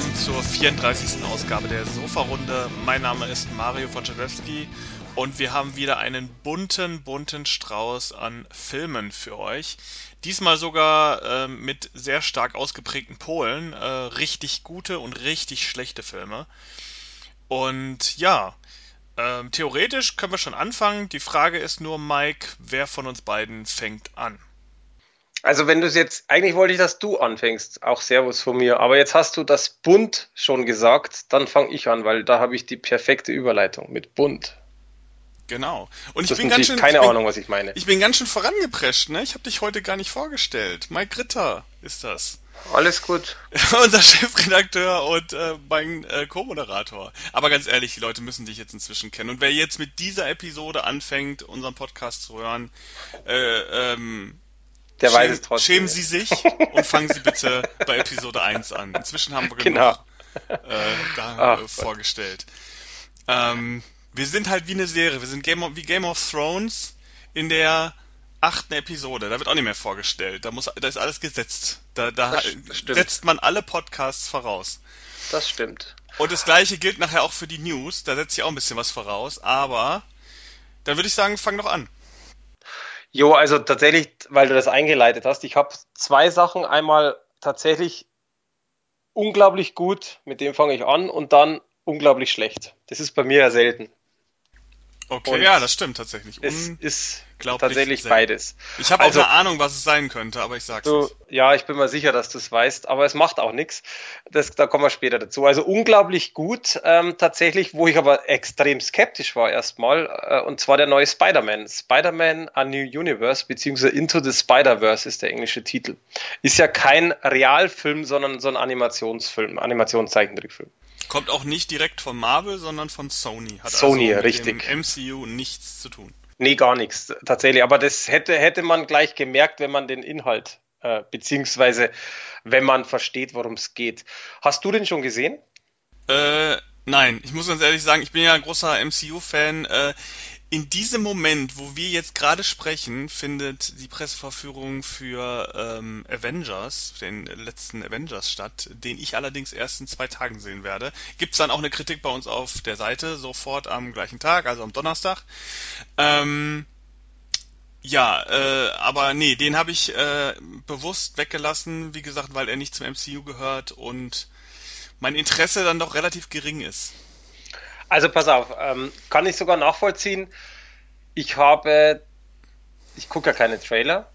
Willkommen zur 34. Ausgabe der Sofa-Runde. Mein Name ist Mario Wojciechowski und wir haben wieder einen bunten, bunten Strauß an Filmen für euch. Diesmal sogar äh, mit sehr stark ausgeprägten Polen. Äh, richtig gute und richtig schlechte Filme. Und ja, äh, theoretisch können wir schon anfangen. Die Frage ist nur, Mike, wer von uns beiden fängt an? Also wenn du es jetzt, eigentlich wollte ich, dass du anfängst, auch Servus von mir, aber jetzt hast du das Bunt schon gesagt, dann fange ich an, weil da habe ich die perfekte Überleitung mit Bunt. Genau. Und ich das bin ganz schön. Keine bin, Ahnung, was ich meine. Ich bin ganz schön vorangeprescht, ne? Ich habe dich heute gar nicht vorgestellt. Mike Ritter ist das. Alles gut. Unser Chefredakteur und äh, mein äh, Co-Moderator. Aber ganz ehrlich, die Leute müssen dich jetzt inzwischen kennen. Und wer jetzt mit dieser Episode anfängt, unseren Podcast zu hören, äh, ähm, der schämen, weiß es trotzdem. Schämen Sie sich und fangen Sie bitte bei Episode 1 an. Inzwischen haben wir genug genau. äh, da Ach, vorgestellt. Ähm, wir sind halt wie eine Serie. Wir sind Game of, wie Game of Thrones in der achten Episode. Da wird auch nicht mehr vorgestellt. Da muss, da ist alles gesetzt. Da, da setzt man alle Podcasts voraus. Das stimmt. Und das gleiche gilt nachher auch für die News. Da setze ich auch ein bisschen was voraus. Aber dann würde ich sagen, fang doch an. Jo, also tatsächlich, weil du das eingeleitet hast, ich habe zwei Sachen. Einmal tatsächlich unglaublich gut, mit dem fange ich an, und dann unglaublich schlecht. Das ist bei mir ja selten. Okay, und ja, das stimmt tatsächlich. Es ist tatsächlich selten. beides. Ich habe also, auch eine Ahnung, was es sein könnte, aber ich sag's du, nicht. Ja, ich bin mir sicher, dass du es weißt, aber es macht auch nichts. da kommen wir später dazu. Also unglaublich gut, ähm, tatsächlich, wo ich aber extrem skeptisch war erstmal, äh, und zwar der neue Spider-Man. Spider-Man A New Universe, beziehungsweise Into the Spider-Verse ist der englische Titel. Ist ja kein Realfilm, sondern so ein Animationsfilm, Animationszeichentrickfilm. Kommt auch nicht direkt von Marvel, sondern von Sony. Hat Sony, also mit richtig. Dem MCU nichts zu tun. Nee, gar nichts, tatsächlich. Aber das hätte, hätte man gleich gemerkt, wenn man den Inhalt, äh, beziehungsweise wenn man versteht, worum es geht. Hast du den schon gesehen? Äh, nein, ich muss ganz ehrlich sagen, ich bin ja ein großer MCU-Fan. Äh, in diesem Moment, wo wir jetzt gerade sprechen, findet die Presseverführung für ähm, Avengers, den letzten Avengers statt, den ich allerdings erst in zwei Tagen sehen werde. Gibt's dann auch eine Kritik bei uns auf der Seite, sofort am gleichen Tag, also am Donnerstag. Ähm, ja, äh, aber nee, den habe ich äh, bewusst weggelassen, wie gesagt, weil er nicht zum MCU gehört und mein Interesse dann doch relativ gering ist. Also pass auf, ähm, kann ich sogar nachvollziehen. Ich habe, ich gucke ja keine Trailer.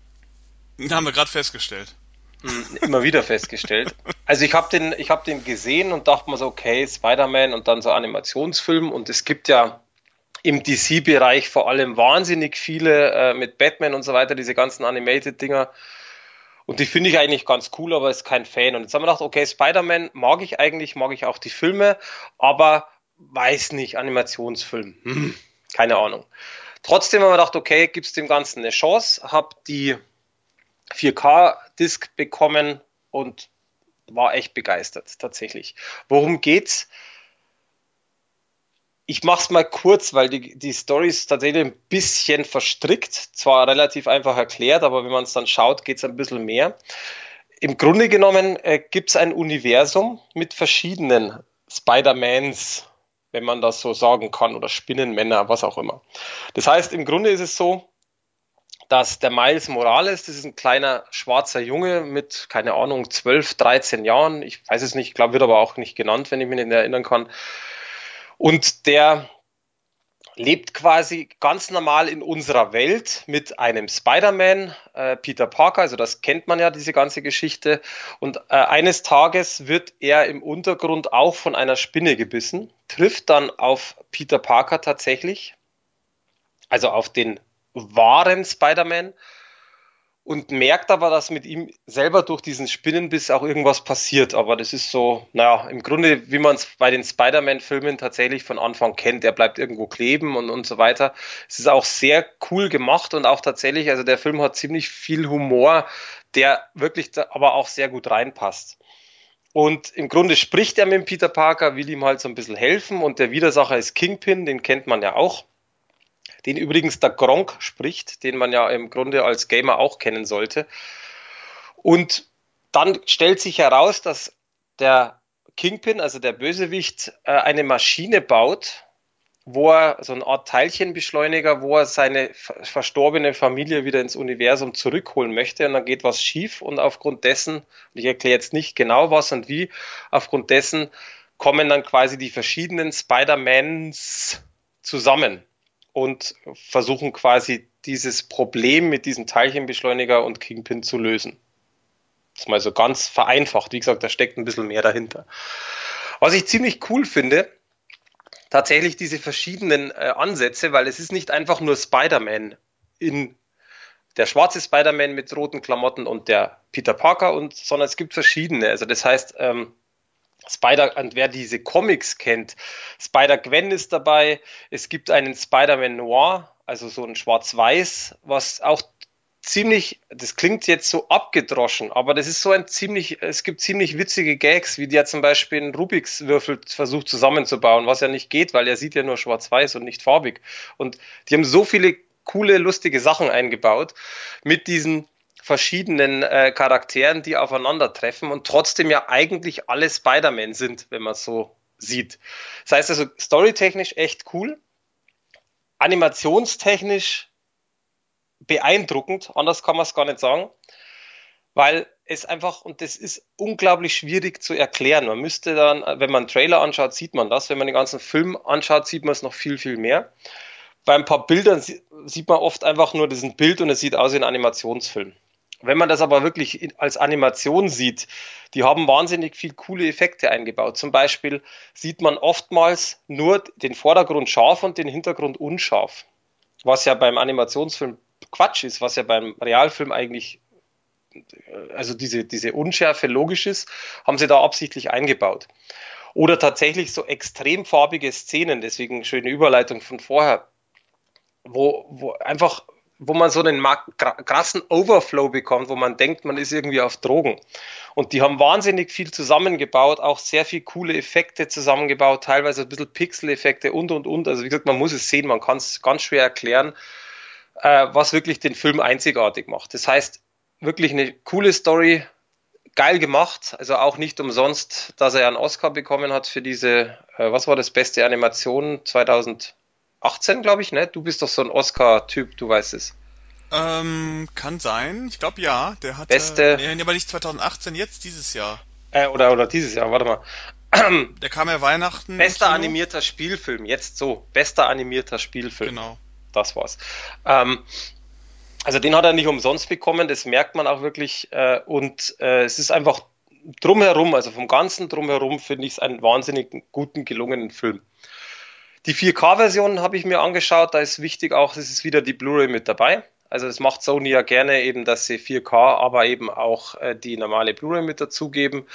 Haben wir gerade festgestellt. Hm, immer wieder festgestellt. Also ich habe den, ich habe den gesehen und dachte mir so, okay, Spider-Man und dann so Animationsfilm und es gibt ja im DC-Bereich vor allem wahnsinnig viele äh, mit Batman und so weiter, diese ganzen Animated-Dinger. Und die finde ich eigentlich ganz cool, aber ist kein Fan. Und jetzt haben wir gedacht, okay, Spider-Man mag ich eigentlich, mag ich auch die Filme, aber weiß nicht, Animationsfilm, hm, keine Ahnung. Trotzdem haben wir gedacht, okay, gibt es dem Ganzen eine Chance, habe die 4K-Disc bekommen und war echt begeistert, tatsächlich. Worum geht's? Ich mache es mal kurz, weil die, die Story ist tatsächlich ein bisschen verstrickt. Zwar relativ einfach erklärt, aber wenn man es dann schaut, geht es ein bisschen mehr. Im Grunde genommen äh, gibt es ein Universum mit verschiedenen Spider-Mans, wenn man das so sagen kann, oder Spinnenmänner, was auch immer. Das heißt, im Grunde ist es so, dass der Miles Morales, das ist ein kleiner schwarzer Junge mit, keine Ahnung, 12, 13 Jahren, ich weiß es nicht, glaube, wird aber auch nicht genannt, wenn ich mich nicht erinnern kann. Und der lebt quasi ganz normal in unserer Welt mit einem Spider-Man, äh, Peter Parker, also das kennt man ja, diese ganze Geschichte. Und äh, eines Tages wird er im Untergrund auch von einer Spinne gebissen, trifft dann auf Peter Parker tatsächlich, also auf den wahren Spider-Man und merkt aber, dass mit ihm selber durch diesen Spinnenbiss auch irgendwas passiert. Aber das ist so, naja, im Grunde, wie man es bei den Spider-Man-Filmen tatsächlich von Anfang kennt. Er bleibt irgendwo kleben und, und so weiter. Es ist auch sehr cool gemacht und auch tatsächlich, also der Film hat ziemlich viel Humor, der wirklich aber auch sehr gut reinpasst. Und im Grunde spricht er mit Peter Parker, will ihm halt so ein bisschen helfen und der Widersacher ist Kingpin, den kennt man ja auch den übrigens der Gronk spricht, den man ja im Grunde als Gamer auch kennen sollte. Und dann stellt sich heraus, dass der Kingpin, also der Bösewicht, äh, eine Maschine baut, wo er so eine Art Teilchenbeschleuniger, wo er seine verstorbene Familie wieder ins Universum zurückholen möchte und dann geht was schief und aufgrund dessen, ich erkläre jetzt nicht genau was und wie, aufgrund dessen kommen dann quasi die verschiedenen Spider-Mans zusammen und versuchen quasi dieses Problem mit diesem Teilchenbeschleuniger und Kingpin zu lösen. Das ist mal so ganz vereinfacht. Wie gesagt, da steckt ein bisschen mehr dahinter. Was ich ziemlich cool finde, tatsächlich diese verschiedenen äh, Ansätze, weil es ist nicht einfach nur Spider-Man in der schwarze Spider-Man mit roten Klamotten und der Peter Parker und, sondern es gibt verschiedene. Also das heißt, ähm, Spider, und wer diese Comics kennt, Spider-Gwen ist dabei, es gibt einen Spider-Man Noir, also so ein Schwarz-Weiß, was auch ziemlich, das klingt jetzt so abgedroschen, aber das ist so ein ziemlich, es gibt ziemlich witzige Gags, wie der zum Beispiel einen Rubiks Würfel versucht zusammenzubauen, was ja nicht geht, weil er sieht ja nur schwarz-weiß und nicht farbig. Und die haben so viele coole, lustige Sachen eingebaut mit diesen verschiedenen äh, Charakteren, die aufeinandertreffen und trotzdem ja eigentlich alle Spider-Man sind, wenn man so sieht. Das heißt also, storytechnisch echt cool, animationstechnisch beeindruckend, anders kann man es gar nicht sagen, weil es einfach, und das ist unglaublich schwierig zu erklären. Man müsste dann, wenn man einen Trailer anschaut, sieht man das. Wenn man den ganzen Film anschaut, sieht man es noch viel, viel mehr. Bei ein paar Bildern sieht man oft einfach nur diesen Bild und es sieht aus wie ein Animationsfilm. Wenn man das aber wirklich als Animation sieht, die haben wahnsinnig viel coole Effekte eingebaut. Zum Beispiel sieht man oftmals nur den Vordergrund scharf und den Hintergrund unscharf. Was ja beim Animationsfilm Quatsch ist, was ja beim Realfilm eigentlich, also diese, diese Unschärfe logisch ist, haben sie da absichtlich eingebaut. Oder tatsächlich so extrem farbige Szenen, deswegen schöne Überleitung von vorher, wo, wo einfach, wo man so einen krassen Overflow bekommt, wo man denkt, man ist irgendwie auf Drogen. Und die haben wahnsinnig viel zusammengebaut, auch sehr viel coole Effekte zusammengebaut, teilweise ein bisschen Pixel-Effekte und und und. Also wie gesagt, man muss es sehen, man kann es ganz schwer erklären äh, was wirklich den Film einzigartig macht. Das heißt, wirklich eine coole Story, geil gemacht, also auch nicht umsonst, dass er einen Oscar bekommen hat für diese, äh, was war das beste Animation 2018, glaube ich, ne? Du bist doch so ein Oscar-Typ, du weißt es. Ähm, kann sein. Ich glaube ja. Der hatte. Beste. Nee, aber nicht 2018, jetzt dieses Jahr. Äh, oder, oder dieses Jahr, warte mal. Der kam ja Weihnachten. Bester animierter Spielfilm, jetzt so. Bester animierter Spielfilm. Genau das war's. Ähm, also den hat er nicht umsonst bekommen, das merkt man auch wirklich. Äh, und äh, es ist einfach drumherum, also vom ganzen drumherum finde ich es einen wahnsinnig guten, gelungenen Film. Die 4K-Version habe ich mir angeschaut, da ist wichtig auch, es ist wieder die Blu-ray mit dabei. Also das macht Sony ja gerne eben, dass sie 4K, aber eben auch äh, die normale Blu-ray mit dazugeben.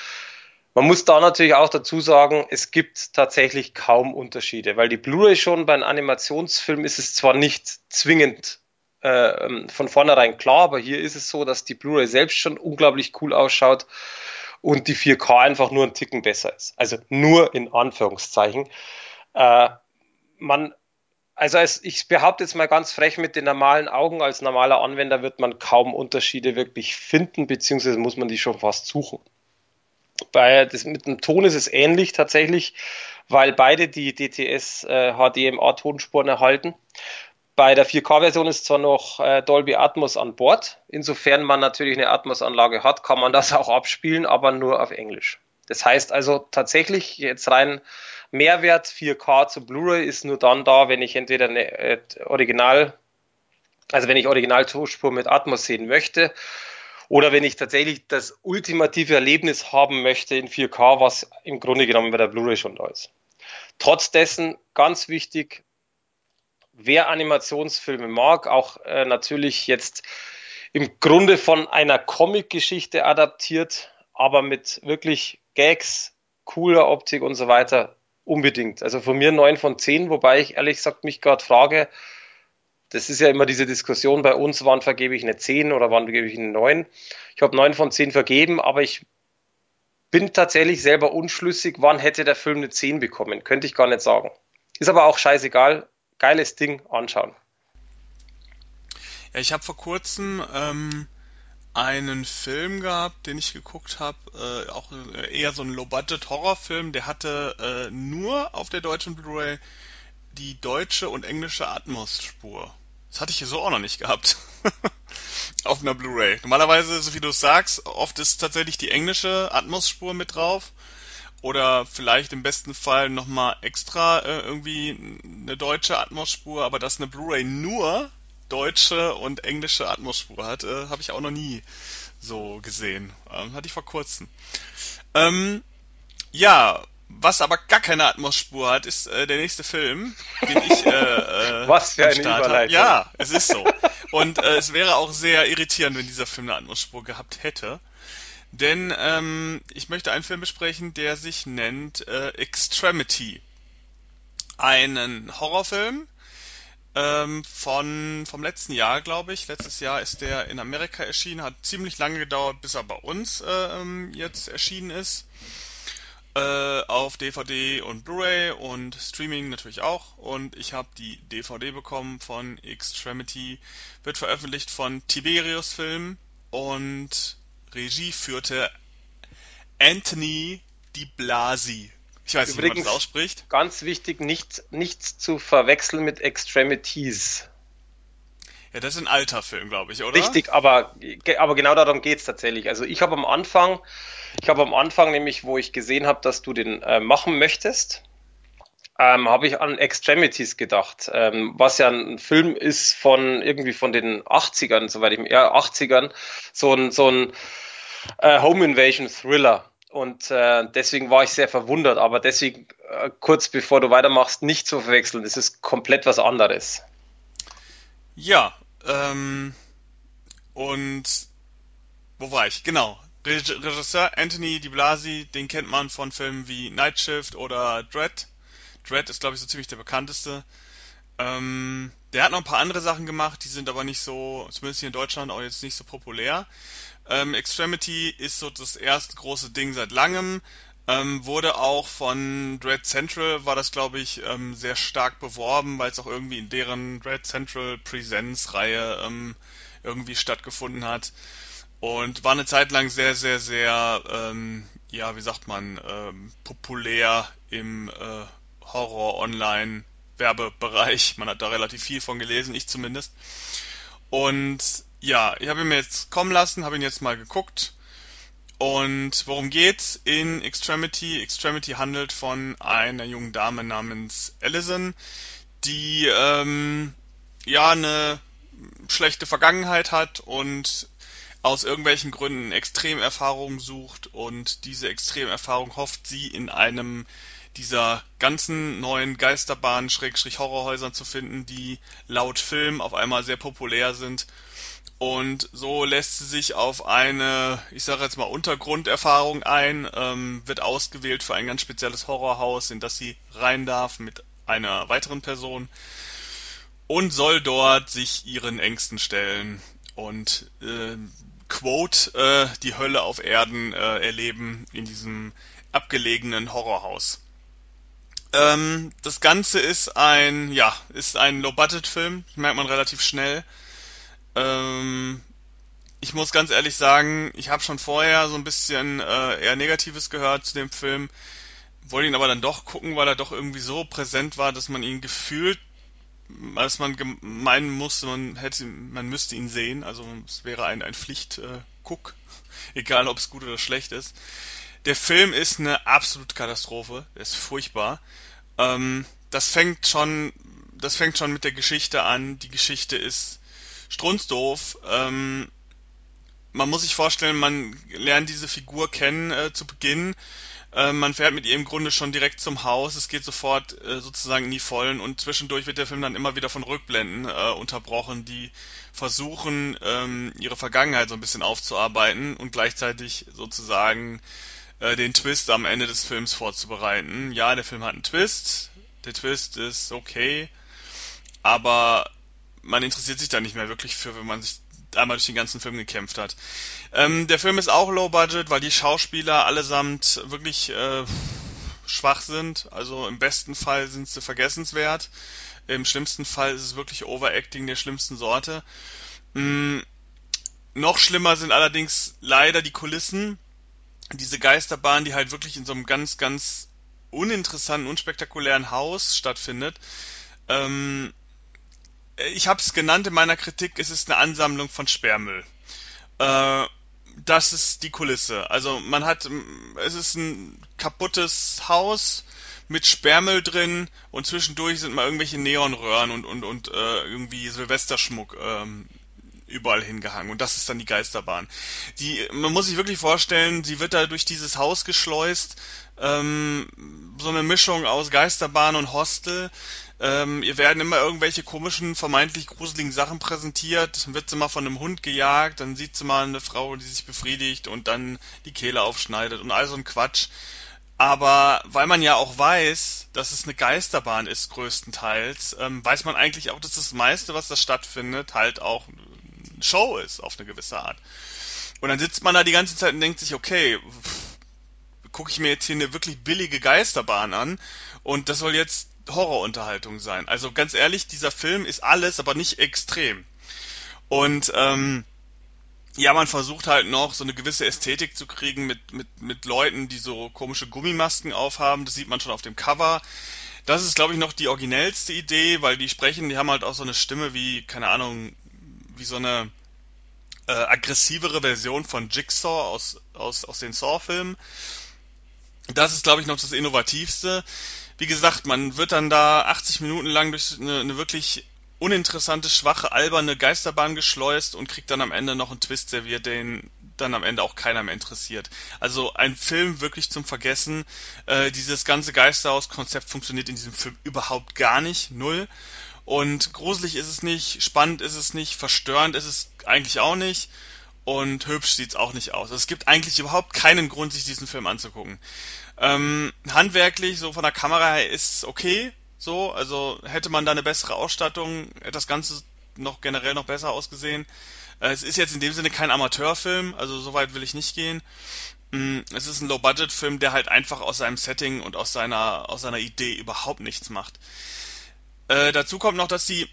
Man muss da natürlich auch dazu sagen, es gibt tatsächlich kaum Unterschiede, weil die Blu-ray schon bei einem Animationsfilm ist es zwar nicht zwingend äh, von vornherein klar, aber hier ist es so, dass die Blu-ray selbst schon unglaublich cool ausschaut und die 4K einfach nur ein Ticken besser ist. Also nur in Anführungszeichen. Äh, man, also als, ich behaupte jetzt mal ganz frech, mit den normalen Augen als normaler Anwender wird man kaum Unterschiede wirklich finden, beziehungsweise muss man die schon fast suchen. Bei, das, mit dem Ton ist es ähnlich tatsächlich, weil beide die DTS äh, HDMA Tonspuren erhalten. Bei der 4K-Version ist zwar noch äh, Dolby Atmos an Bord. Insofern man natürlich eine Atmos-Anlage hat, kann man das auch abspielen, aber nur auf Englisch. Das heißt also tatsächlich jetzt rein Mehrwert 4K zu Blu-ray ist nur dann da, wenn ich entweder eine äh, Original, also wenn ich Original-Tonspur mit Atmos sehen möchte oder wenn ich tatsächlich das ultimative Erlebnis haben möchte in 4K, was im Grunde genommen bei der Blu-ray schon da ist. Trotz dessen ganz wichtig, wer Animationsfilme mag, auch äh, natürlich jetzt im Grunde von einer Comic-Geschichte adaptiert, aber mit wirklich Gags, cooler Optik und so weiter, unbedingt. Also von mir 9 von 10, wobei ich ehrlich gesagt mich gerade frage, das ist ja immer diese Diskussion bei uns, wann vergebe ich eine 10 oder wann gebe ich eine 9. Ich habe 9 von 10 vergeben, aber ich bin tatsächlich selber unschlüssig, wann hätte der Film eine 10 bekommen. Könnte ich gar nicht sagen. Ist aber auch scheißegal. Geiles Ding, anschauen. Ja, ich habe vor kurzem ähm, einen Film gehabt, den ich geguckt habe, äh, auch eher so ein Low-Budget-Horrorfilm, der hatte äh, nur auf der deutschen Blu-ray die deutsche und englische Atmos-Spur. Das hatte ich hier so auch noch nicht gehabt. auf einer Blu-ray. Normalerweise, so wie du es sagst, oft ist tatsächlich die englische Atmos-Spur mit drauf. Oder vielleicht im besten Fall nochmal extra äh, irgendwie eine deutsche Atmos-Spur, aber dass eine Blu-ray nur deutsche und englische Atmos-Spur hat, äh, habe ich auch noch nie so gesehen. Ähm, hatte ich vor kurzem. Ähm, ja, was aber gar keine Atmos-Spur hat, ist äh, der nächste Film, den ich äh, äh, Was für eine Start. Überleitung. Ja, es ist so. Und äh, es wäre auch sehr irritierend, wenn dieser Film eine Atmos-Spur gehabt hätte. Denn ähm, ich möchte einen Film besprechen, der sich nennt äh, Extremity. Einen Horrorfilm ähm, von vom letzten Jahr, glaube ich. Letztes Jahr ist der in Amerika erschienen, hat ziemlich lange gedauert, bis er bei uns ähm, jetzt erschienen ist. Äh, auf DVD und Blu-ray und Streaming natürlich auch. Und ich habe die DVD bekommen von Extremity. Wird veröffentlicht von Tiberius Film und Regie führte Anthony Di Blasi. Ich weiß nicht, wie man das Übrigens, ausspricht. ganz wichtig, nicht, nichts zu verwechseln mit Extremities. Ja, das ist ein alter Film, glaube ich, oder? Richtig, aber, aber genau darum geht's tatsächlich. Also ich habe am Anfang, ich habe am Anfang nämlich, wo ich gesehen habe, dass du den äh, machen möchtest, ähm, habe ich an Extremities gedacht, ähm, was ja ein Film ist von irgendwie von den 80ern, soweit ich mir, ja, 80ern, so ein, so ein äh, Home Invasion Thriller. Und äh, deswegen war ich sehr verwundert, aber deswegen äh, kurz bevor du weitermachst, nicht zu verwechseln. Das ist komplett was anderes. Ja, ähm, und wo war ich? Genau. Reg- Regisseur Anthony Di Blasi, den kennt man von Filmen wie Night Shift oder Dread. Dread ist, glaube ich, so ziemlich der bekannteste. Ähm, der hat noch ein paar andere Sachen gemacht, die sind aber nicht so, zumindest hier in Deutschland, auch jetzt nicht so populär. Ähm, Extremity ist so das erste große Ding seit langem. Ähm, wurde auch von Dread Central, war das glaube ich, ähm, sehr stark beworben, weil es auch irgendwie in deren Dread Central Presents Reihe ähm, irgendwie stattgefunden hat. Und war eine Zeit lang sehr, sehr, sehr, ähm, ja, wie sagt man, ähm, populär im äh, Horror-Online-Werbebereich. Man hat da relativ viel von gelesen, ich zumindest. Und ja, ich habe ihn mir jetzt kommen lassen, habe ihn jetzt mal geguckt. Und worum geht's in Extremity? Extremity handelt von einer jungen Dame namens Allison, die ähm, ja eine schlechte Vergangenheit hat und aus irgendwelchen Gründen Extremerfahrungen sucht und diese Extremerfahrung hofft sie in einem dieser ganzen neuen Geisterbahnen, Schrägstrich Horrorhäusern zu finden, die laut Film auf einmal sehr populär sind. Und so lässt sie sich auf eine, ich sage jetzt mal, Untergrunderfahrung ein, ähm, wird ausgewählt für ein ganz spezielles Horrorhaus, in das sie rein darf mit einer weiteren Person und soll dort sich ihren Ängsten stellen und äh, Quote äh, die Hölle auf Erden äh, erleben in diesem abgelegenen Horrorhaus. Ähm, das Ganze ist ein, ja, ist ein Low-Budget-Film, merkt man relativ schnell. Ähm, ich muss ganz ehrlich sagen, ich habe schon vorher so ein bisschen äh, eher Negatives gehört zu dem Film, wollte ihn aber dann doch gucken, weil er doch irgendwie so präsent war, dass man ihn gefühlt als man meinen musste, man hätte, man müsste ihn sehen. Also es wäre ein, ein Pflicht-Guck, egal ob es gut oder schlecht ist. Der Film ist eine absolute Katastrophe. Der ist furchtbar. Ähm, das fängt schon, das fängt schon mit der Geschichte an. Die Geschichte ist strunzdoof. Ähm, man muss sich vorstellen, man lernt diese Figur kennen äh, zu Beginn äh, man fährt mit ihr im Grunde schon direkt zum Haus. Es geht sofort äh, sozusagen in die Vollen und zwischendurch wird der Film dann immer wieder von Rückblenden äh, unterbrochen, die versuchen, ähm, ihre Vergangenheit so ein bisschen aufzuarbeiten und gleichzeitig sozusagen äh, den Twist am Ende des Films vorzubereiten. Ja, der Film hat einen Twist. Der Twist ist okay, aber man interessiert sich da nicht mehr wirklich für, wenn man sich einmal durch den ganzen Film gekämpft hat. Ähm, der Film ist auch low budget, weil die Schauspieler allesamt wirklich äh, schwach sind. Also im besten Fall sind sie vergessenswert. Im schlimmsten Fall ist es wirklich Overacting der schlimmsten Sorte. Mm, noch schlimmer sind allerdings leider die Kulissen. Diese Geisterbahn, die halt wirklich in so einem ganz, ganz uninteressanten, unspektakulären Haus stattfindet. Ähm, ich habe es genannt in meiner Kritik, es ist eine Ansammlung von Sperrmüll. Äh, das ist die Kulisse. Also man hat, es ist ein kaputtes Haus mit Sperrmüll drin und zwischendurch sind mal irgendwelche Neonröhren und und und äh, irgendwie Silvesterschmuck ähm, überall hingehangen und das ist dann die Geisterbahn. Die, man muss sich wirklich vorstellen, sie wird da durch dieses Haus geschleust, ähm, so eine Mischung aus Geisterbahn und Hostel. Ähm, ihr werden immer irgendwelche komischen, vermeintlich gruseligen Sachen präsentiert. Dann wird sie mal von einem Hund gejagt, dann sieht sie mal eine Frau, die sich befriedigt und dann die Kehle aufschneidet und all so ein Quatsch. Aber weil man ja auch weiß, dass es eine Geisterbahn ist, größtenteils, ähm, weiß man eigentlich auch, dass das meiste, was da stattfindet, halt auch Show ist, auf eine gewisse Art. Und dann sitzt man da die ganze Zeit und denkt sich, okay, gucke ich mir jetzt hier eine wirklich billige Geisterbahn an und das soll jetzt Horrorunterhaltung sein. Also ganz ehrlich, dieser Film ist alles, aber nicht extrem. Und ähm, ja, man versucht halt noch so eine gewisse Ästhetik zu kriegen mit, mit, mit Leuten, die so komische Gummimasken aufhaben. Das sieht man schon auf dem Cover. Das ist, glaube ich, noch die originellste Idee, weil die sprechen, die haben halt auch so eine Stimme wie, keine Ahnung, wie so eine äh, aggressivere Version von Jigsaw aus, aus, aus den Saw-Filmen. Das ist, glaube ich, noch das Innovativste. Wie gesagt, man wird dann da 80 Minuten lang durch eine, eine wirklich uninteressante, schwache, alberne Geisterbahn geschleust und kriegt dann am Ende noch einen Twist serviert, den dann am Ende auch keiner mehr interessiert. Also ein Film wirklich zum Vergessen. Äh, dieses ganze Geisterhaus-Konzept funktioniert in diesem Film überhaupt gar nicht, null. Und gruselig ist es nicht, spannend ist es nicht, verstörend ist es eigentlich auch nicht und hübsch sieht's auch nicht aus. Es gibt eigentlich überhaupt keinen Grund, sich diesen Film anzugucken. Ähm, handwerklich, so von der Kamera her, ist okay, so, also hätte man da eine bessere Ausstattung, hätte das Ganze noch generell noch besser ausgesehen. Äh, es ist jetzt in dem Sinne kein Amateurfilm, also so weit will ich nicht gehen. Mm, es ist ein Low-Budget-Film, der halt einfach aus seinem Setting und aus seiner, aus seiner Idee überhaupt nichts macht. Äh, dazu kommt noch, dass die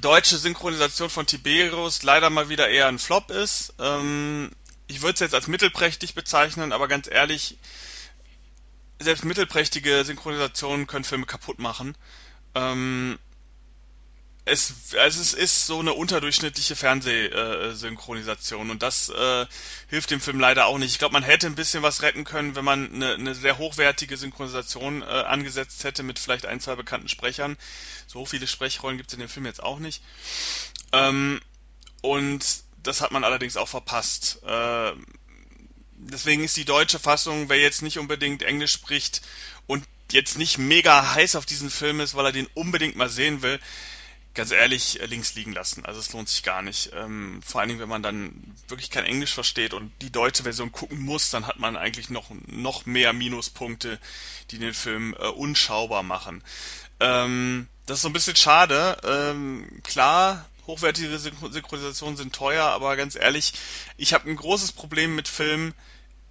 deutsche Synchronisation von Tiberius leider mal wieder eher ein Flop ist. Ähm, ich würde es jetzt als mittelprächtig bezeichnen, aber ganz ehrlich, selbst mittelprächtige Synchronisationen können Filme kaputt machen. Ähm, es, also es ist so eine unterdurchschnittliche Fernsehsynchronisation und das äh, hilft dem Film leider auch nicht. Ich glaube, man hätte ein bisschen was retten können, wenn man eine, eine sehr hochwertige Synchronisation äh, angesetzt hätte mit vielleicht ein, zwei bekannten Sprechern. So viele Sprechrollen gibt es in dem Film jetzt auch nicht. Ähm, und das hat man allerdings auch verpasst. Äh, deswegen ist die deutsche Fassung, wer jetzt nicht unbedingt Englisch spricht und jetzt nicht mega heiß auf diesen Film ist, weil er den unbedingt mal sehen will, ganz ehrlich äh, links liegen lassen. Also es lohnt sich gar nicht. Ähm, vor allen Dingen, wenn man dann wirklich kein Englisch versteht und die deutsche Version gucken muss, dann hat man eigentlich noch, noch mehr Minuspunkte, die den Film äh, unschaubar machen. Ähm, das ist so ein bisschen schade. Ähm, klar, hochwertige Synchronisationen sind teuer, aber ganz ehrlich, ich habe ein großes Problem mit Filmen,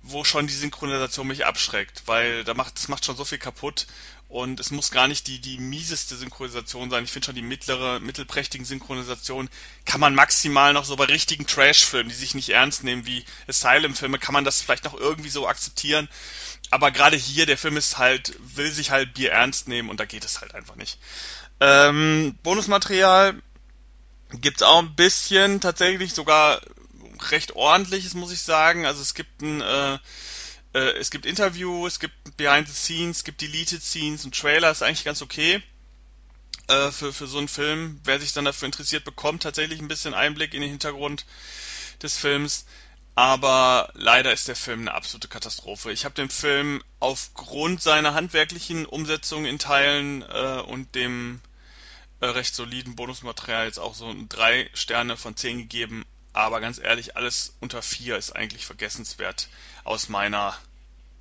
wo schon die Synchronisation mich abschreckt, weil da macht, das macht schon so viel kaputt und es muss gar nicht die, die mieseste Synchronisation sein. Ich finde schon die mittlere, mittelprächtigen Synchronisationen kann man maximal noch so bei richtigen Trash-Filmen, die sich nicht ernst nehmen, wie Asylum-Filme, kann man das vielleicht noch irgendwie so akzeptieren. Aber gerade hier, der Film ist halt, will sich halt Bier ernst nehmen und da geht es halt einfach nicht. Ähm, Bonusmaterial gibt's auch ein bisschen, tatsächlich sogar recht ordentliches, muss ich sagen. Also es gibt ein, äh, es gibt Interview, es gibt Behind the Scenes, es gibt Deleted Scenes und Trailer, ist eigentlich ganz okay äh, für, für so einen Film. Wer sich dann dafür interessiert, bekommt tatsächlich ein bisschen Einblick in den Hintergrund des Films. Aber leider ist der Film eine absolute Katastrophe. Ich habe dem Film aufgrund seiner handwerklichen Umsetzung in Teilen äh, und dem äh, recht soliden Bonusmaterial jetzt auch so drei Sterne von zehn gegeben. Aber ganz ehrlich, alles unter vier ist eigentlich vergessenswert aus meiner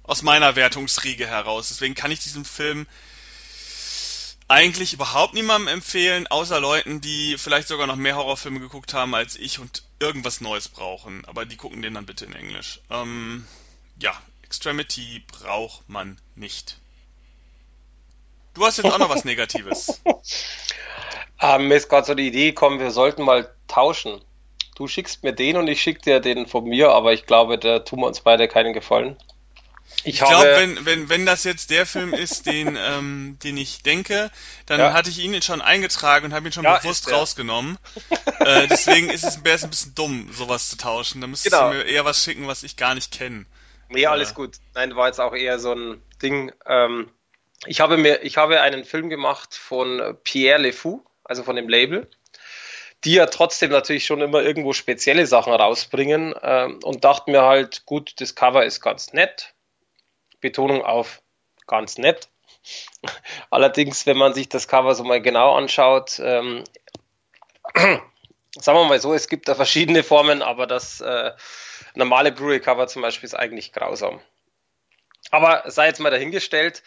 aus meiner Wertungsriege heraus. Deswegen kann ich diesen Film eigentlich überhaupt niemandem empfehlen, außer Leuten, die vielleicht sogar noch mehr Horrorfilme geguckt haben als ich und irgendwas Neues brauchen. Aber die gucken den dann bitte in Englisch. Ähm, ja, Extremity braucht man nicht. Du hast jetzt auch noch was Negatives. ähm, mir ist gerade so die Idee gekommen, wir sollten mal tauschen. Du schickst mir den und ich schick dir den von mir, aber ich glaube, da tun wir uns beide keinen Gefallen. Ich, ich glaube, wenn, wenn, wenn das jetzt der Film ist, den, ähm, den ich denke, dann ja. hatte ich ihn schon eingetragen und habe ihn schon ja, bewusst rausgenommen. äh, deswegen ist es, wäre es ein bisschen dumm, sowas zu tauschen. Da müsstest genau. du mir eher was schicken, was ich gar nicht kenne. Nee, alles äh, gut. Nein, war jetzt auch eher so ein Ding. Ähm, ich habe mir, ich habe einen Film gemacht von Pierre Le Fou, also von dem Label die ja trotzdem natürlich schon immer irgendwo spezielle Sachen rausbringen ähm, und dachte mir halt, gut, das Cover ist ganz nett. Betonung auf ganz nett. Allerdings, wenn man sich das Cover so mal genau anschaut, ähm, sagen wir mal so, es gibt da verschiedene Formen, aber das äh, normale Blu-ray-Cover zum Beispiel ist eigentlich grausam. Aber sei jetzt mal dahingestellt,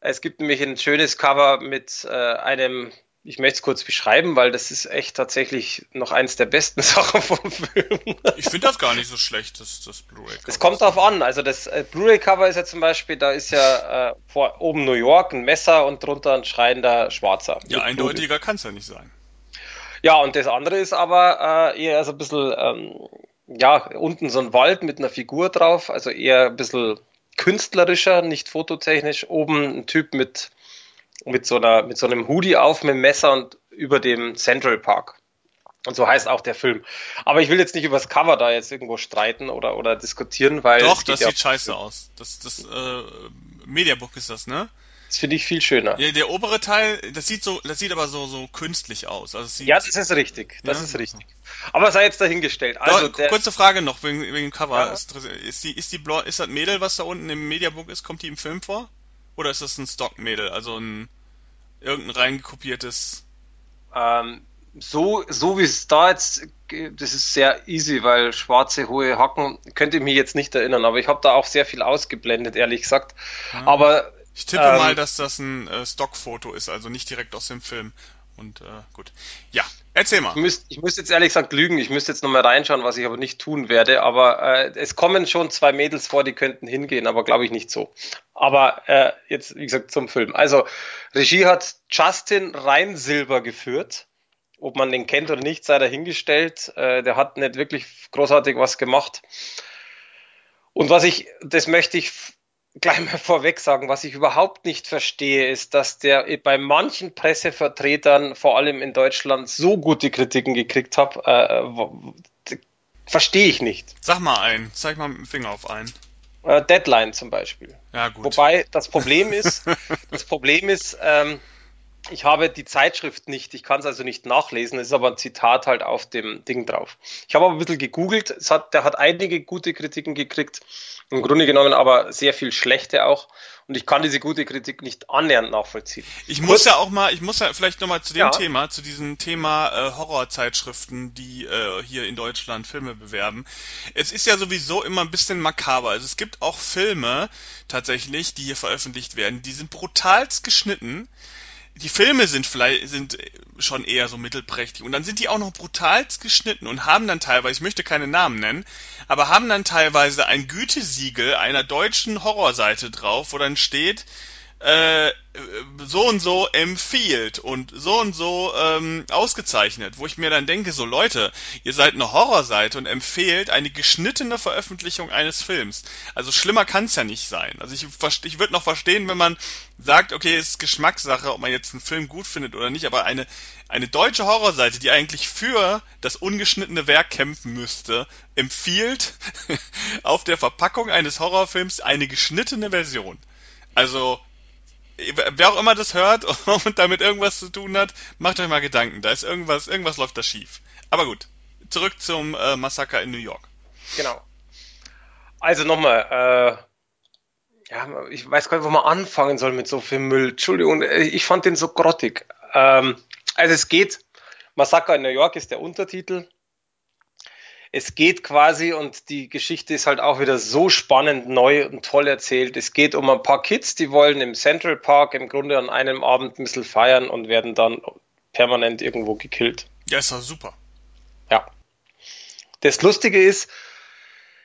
es gibt nämlich ein schönes Cover mit äh, einem ich möchte es kurz beschreiben, weil das ist echt tatsächlich noch eins der besten Sachen vom Film. Ich finde das gar nicht so schlecht, das, das Blu-ray-Cover. Es kommt darauf an. Also das äh, Blu-ray-Cover ist ja zum Beispiel, da ist ja äh, vor oben New York ein Messer und drunter ein schreiender Schwarzer. Ja, eindeutiger kann es ja nicht sein. Ja, und das andere ist aber äh, eher so ein bisschen, ähm, ja, unten so ein Wald mit einer Figur drauf, also eher ein bisschen künstlerischer, nicht fototechnisch. Oben ein Typ mit mit so, einer, mit so einem Hoodie auf, mit dem Messer und über dem Central Park. Und so heißt auch der Film. Aber ich will jetzt nicht über das Cover da jetzt irgendwo streiten oder, oder diskutieren, weil. Doch, das sieht scheiße aus. Das, das äh, Mediabook ist das, ne? Das finde ich viel schöner. Ja, der obere Teil, das sieht so, das sieht aber so, so künstlich aus. Also sieht, ja, das ist richtig. Das ja, ist richtig. Aber sei jetzt dahingestellt. Also Doch, kurze Frage noch wegen, wegen Cover. Ja. Ist, ist, die, ist die Blau, ist das Mädel, was da unten im Mediabook ist, kommt die im Film vor? Oder ist das ein Stockmädel, also ein irgendein reingekopiertes? Ähm, so, so wie es da jetzt, das ist sehr easy, weil schwarze hohe Hacken, könnte ich mich jetzt nicht erinnern, aber ich habe da auch sehr viel ausgeblendet, ehrlich gesagt. Ja. Aber ich tippe ähm, mal, dass das ein äh, Stockfoto ist, also nicht direkt aus dem Film. Und äh, gut. Ja, erzähl mal. Ich müsste ich müsst jetzt ehrlich gesagt lügen, ich müsste jetzt nochmal reinschauen, was ich aber nicht tun werde. Aber äh, es kommen schon zwei Mädels vor, die könnten hingehen, aber glaube ich nicht so. Aber äh, jetzt, wie gesagt, zum Film. Also, Regie hat Justin Reinsilber geführt. Ob man den kennt oder nicht, sei dahingestellt. Äh, der hat nicht wirklich großartig was gemacht. Und was ich, das möchte ich gleich mal vorweg sagen, was ich überhaupt nicht verstehe, ist, dass der bei manchen Pressevertretern, vor allem in Deutschland, so gute Kritiken gekriegt hat. Äh, verstehe ich nicht. Sag mal einen, zeig mal mit dem Finger auf einen. Äh, Deadline zum Beispiel. Ja, gut. Wobei das Problem ist, das Problem ist, ähm, ich habe die Zeitschrift nicht, ich kann es also nicht nachlesen, es ist aber ein Zitat halt auf dem Ding drauf. Ich habe aber ein bisschen gegoogelt, es hat, der hat einige gute Kritiken gekriegt, im Grunde genommen aber sehr viel schlechte auch. Und ich kann diese gute Kritik nicht annähernd nachvollziehen. Ich Kurz, muss ja auch mal, ich muss ja vielleicht nochmal zu dem ja. Thema, zu diesem Thema äh, Horrorzeitschriften, die äh, hier in Deutschland Filme bewerben. Es ist ja sowieso immer ein bisschen makaber. Also es gibt auch Filme tatsächlich, die hier veröffentlicht werden, die sind brutalst geschnitten die Filme sind vielleicht sind schon eher so mittelprächtig. Und dann sind die auch noch brutal geschnitten und haben dann teilweise, ich möchte keine Namen nennen, aber haben dann teilweise ein Gütesiegel einer deutschen Horrorseite drauf, wo dann steht, äh, so und so empfiehlt und so und so ähm, ausgezeichnet, wo ich mir dann denke, so Leute, ihr seid eine Horrorseite und empfehlt eine geschnittene Veröffentlichung eines Films. Also schlimmer kann es ja nicht sein. Also ich, ich würde noch verstehen, wenn man sagt, okay, es ist Geschmackssache, ob man jetzt einen Film gut findet oder nicht, aber eine, eine deutsche Horrorseite, die eigentlich für das ungeschnittene Werk kämpfen müsste, empfiehlt auf der Verpackung eines Horrorfilms eine geschnittene Version. Also wer auch immer das hört und damit irgendwas zu tun hat, macht euch mal Gedanken. Da ist irgendwas, irgendwas läuft da schief. Aber gut, zurück zum äh, Massaker in New York. Genau. Also nochmal, äh, ja, ich weiß gar nicht, wo man anfangen soll mit so viel Müll. Entschuldigung, äh, ich fand den so grottig. Ähm, also es geht, Massaker in New York ist der Untertitel es geht quasi und die Geschichte ist halt auch wieder so spannend, neu und toll erzählt. Es geht um ein paar Kids, die wollen im Central Park im Grunde an einem Abend ein bisschen feiern und werden dann permanent irgendwo gekillt. Ja, ist doch super. Ja. Das Lustige ist,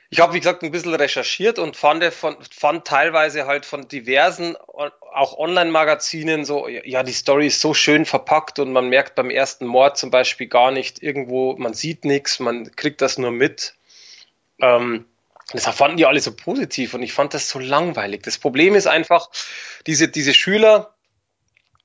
ich habe, wie gesagt, ein bisschen recherchiert und fand, von, fand teilweise halt von diversen, auch Online-Magazinen so, ja, die Story ist so schön verpackt und man merkt beim ersten Mord zum Beispiel gar nicht irgendwo, man sieht nichts, man kriegt das nur mit. Ähm, das fanden die alle so positiv und ich fand das so langweilig. Das Problem ist einfach, diese, diese Schüler,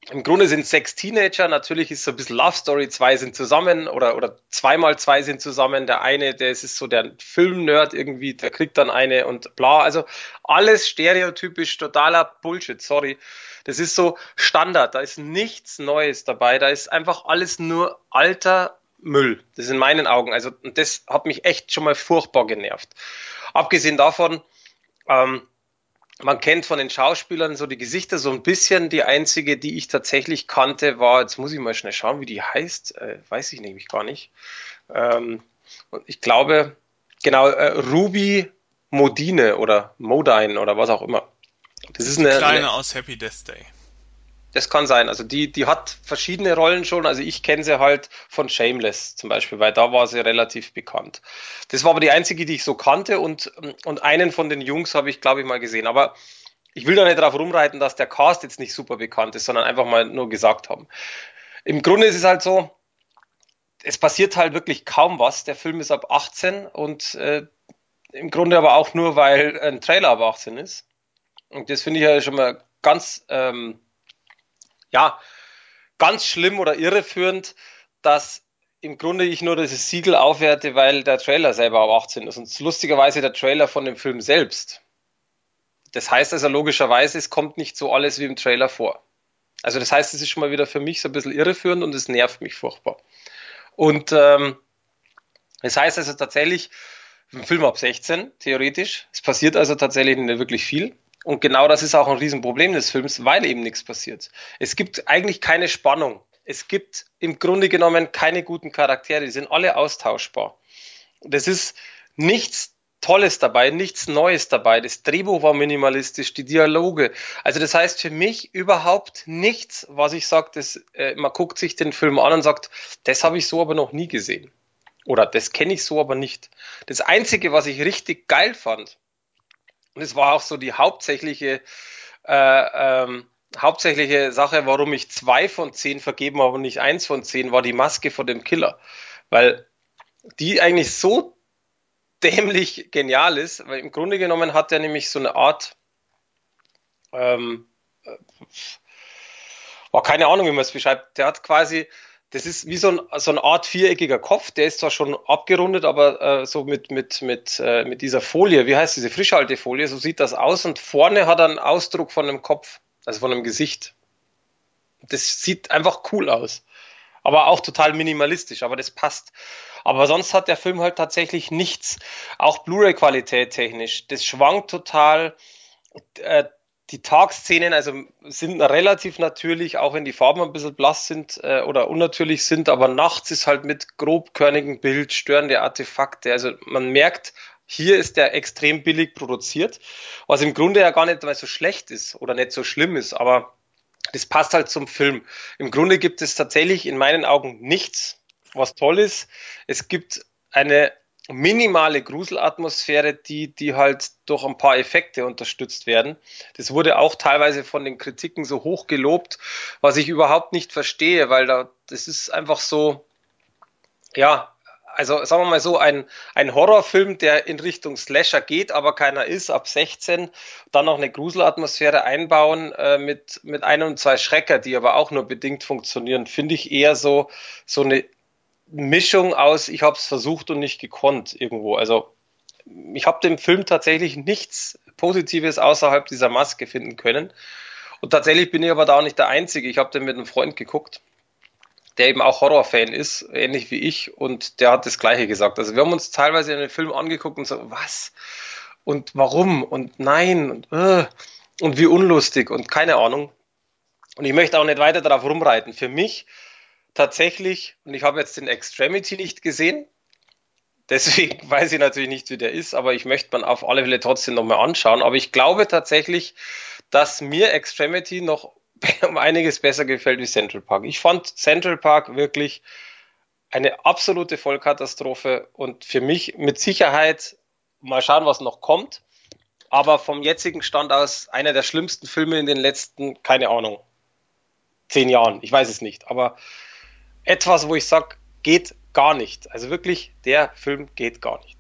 im Grunde sind sechs Teenager, natürlich ist so ein bisschen Love Story, zwei sind zusammen oder, oder zweimal zwei sind zusammen. Der eine, der ist so der Film-Nerd irgendwie, der kriegt dann eine und bla. Also alles stereotypisch, totaler Bullshit, sorry. Das ist so Standard, da ist nichts Neues dabei, da ist einfach alles nur alter Müll. Das ist in meinen Augen. Also, das hat mich echt schon mal furchtbar genervt. Abgesehen davon, ähm, man kennt von den Schauspielern so die Gesichter so ein bisschen. Die einzige, die ich tatsächlich kannte, war, jetzt muss ich mal schnell schauen, wie die heißt, äh, weiß ich nämlich gar nicht. Ähm, und ich glaube, genau, äh, Ruby Modine oder Modine oder was auch immer. Das ist eine kleine eine, aus Happy Death Day. Das kann sein. Also die, die hat verschiedene Rollen schon. Also ich kenne sie halt von Shameless zum Beispiel, weil da war sie relativ bekannt. Das war aber die einzige, die ich so kannte und, und einen von den Jungs habe ich, glaube ich, mal gesehen. Aber ich will da nicht darauf rumreiten, dass der Cast jetzt nicht super bekannt ist, sondern einfach mal nur gesagt haben. Im Grunde ist es halt so, es passiert halt wirklich kaum was. Der Film ist ab 18 und äh, im Grunde aber auch nur, weil ein Trailer ab 18 ist. Und das finde ich ja schon mal ganz ähm, ja, ganz schlimm oder irreführend, dass im Grunde ich nur dieses Siegel aufwerte, weil der Trailer selber ab 18 ist. Und lustigerweise der Trailer von dem Film selbst. Das heißt also logischerweise, es kommt nicht so alles wie im Trailer vor. Also das heißt, es ist schon mal wieder für mich so ein bisschen irreführend und es nervt mich furchtbar. Und ähm, das heißt also tatsächlich, ein Film ab 16, theoretisch. Es passiert also tatsächlich nicht wirklich viel. Und genau das ist auch ein Riesenproblem des Films, weil eben nichts passiert. Es gibt eigentlich keine Spannung. Es gibt im Grunde genommen keine guten Charaktere. Die sind alle austauschbar. Das ist nichts Tolles dabei, nichts Neues dabei. Das Drehbuch war minimalistisch, die Dialoge. Also das heißt für mich überhaupt nichts, was ich sage, äh, man guckt sich den Film an und sagt, das habe ich so aber noch nie gesehen. Oder das kenne ich so aber nicht. Das Einzige, was ich richtig geil fand, und es war auch so die hauptsächliche, äh, ähm, hauptsächliche Sache, warum ich zwei von zehn vergeben habe und nicht eins von zehn, war die Maske vor dem Killer. Weil die eigentlich so dämlich genial ist, weil im Grunde genommen hat er nämlich so eine Art, ähm, äh, oh, keine Ahnung, wie man es beschreibt, der hat quasi das ist wie so, ein, so eine Art viereckiger Kopf, der ist zwar schon abgerundet, aber äh, so mit, mit, mit, äh, mit dieser Folie, wie heißt diese Frischhaltefolie, so sieht das aus und vorne hat er einen Ausdruck von einem Kopf, also von einem Gesicht. Das sieht einfach cool aus. Aber auch total minimalistisch, aber das passt. Aber sonst hat der Film halt tatsächlich nichts. Auch Blu-ray-Qualität technisch. Das schwankt total. Äh, die Tagszenen also sind relativ natürlich, auch wenn die Farben ein bisschen blass sind äh, oder unnatürlich sind, aber nachts ist halt mit grobkörnigem Bild störende Artefakte. Also man merkt, hier ist der extrem billig produziert, was im Grunde ja gar nicht mal so schlecht ist oder nicht so schlimm ist, aber das passt halt zum Film. Im Grunde gibt es tatsächlich in meinen Augen nichts, was toll ist. Es gibt eine minimale Gruselatmosphäre, die, die halt durch ein paar Effekte unterstützt werden. Das wurde auch teilweise von den Kritiken so hoch gelobt, was ich überhaupt nicht verstehe, weil da, das ist einfach so, ja, also sagen wir mal so, ein, ein Horrorfilm, der in Richtung Slasher geht, aber keiner ist, ab 16, dann noch eine Gruselatmosphäre einbauen äh, mit, mit ein und zwei Schrecker, die aber auch nur bedingt funktionieren, finde ich eher so, so eine Mischung aus, ich habe es versucht und nicht gekonnt irgendwo. Also ich habe dem Film tatsächlich nichts Positives außerhalb dieser Maske finden können. Und tatsächlich bin ich aber da auch nicht der Einzige. Ich habe den mit einem Freund geguckt, der eben auch Horrorfan ist, ähnlich wie ich, und der hat das Gleiche gesagt. Also wir haben uns teilweise den Film angeguckt und so, was? Und warum? Und nein, und, äh, und wie unlustig und keine Ahnung. Und ich möchte auch nicht weiter darauf rumreiten. Für mich tatsächlich, und ich habe jetzt den Extremity nicht gesehen, deswegen weiß ich natürlich nicht, wie der ist, aber ich möchte man auf alle Fälle trotzdem nochmal anschauen. Aber ich glaube tatsächlich, dass mir Extremity noch um einiges besser gefällt wie Central Park. Ich fand Central Park wirklich eine absolute Vollkatastrophe und für mich mit Sicherheit mal schauen, was noch kommt. Aber vom jetzigen Stand aus einer der schlimmsten Filme in den letzten, keine Ahnung, zehn Jahren. Ich weiß es nicht. Aber etwas, wo ich sage, geht gar nicht. Also wirklich, der Film geht gar nicht.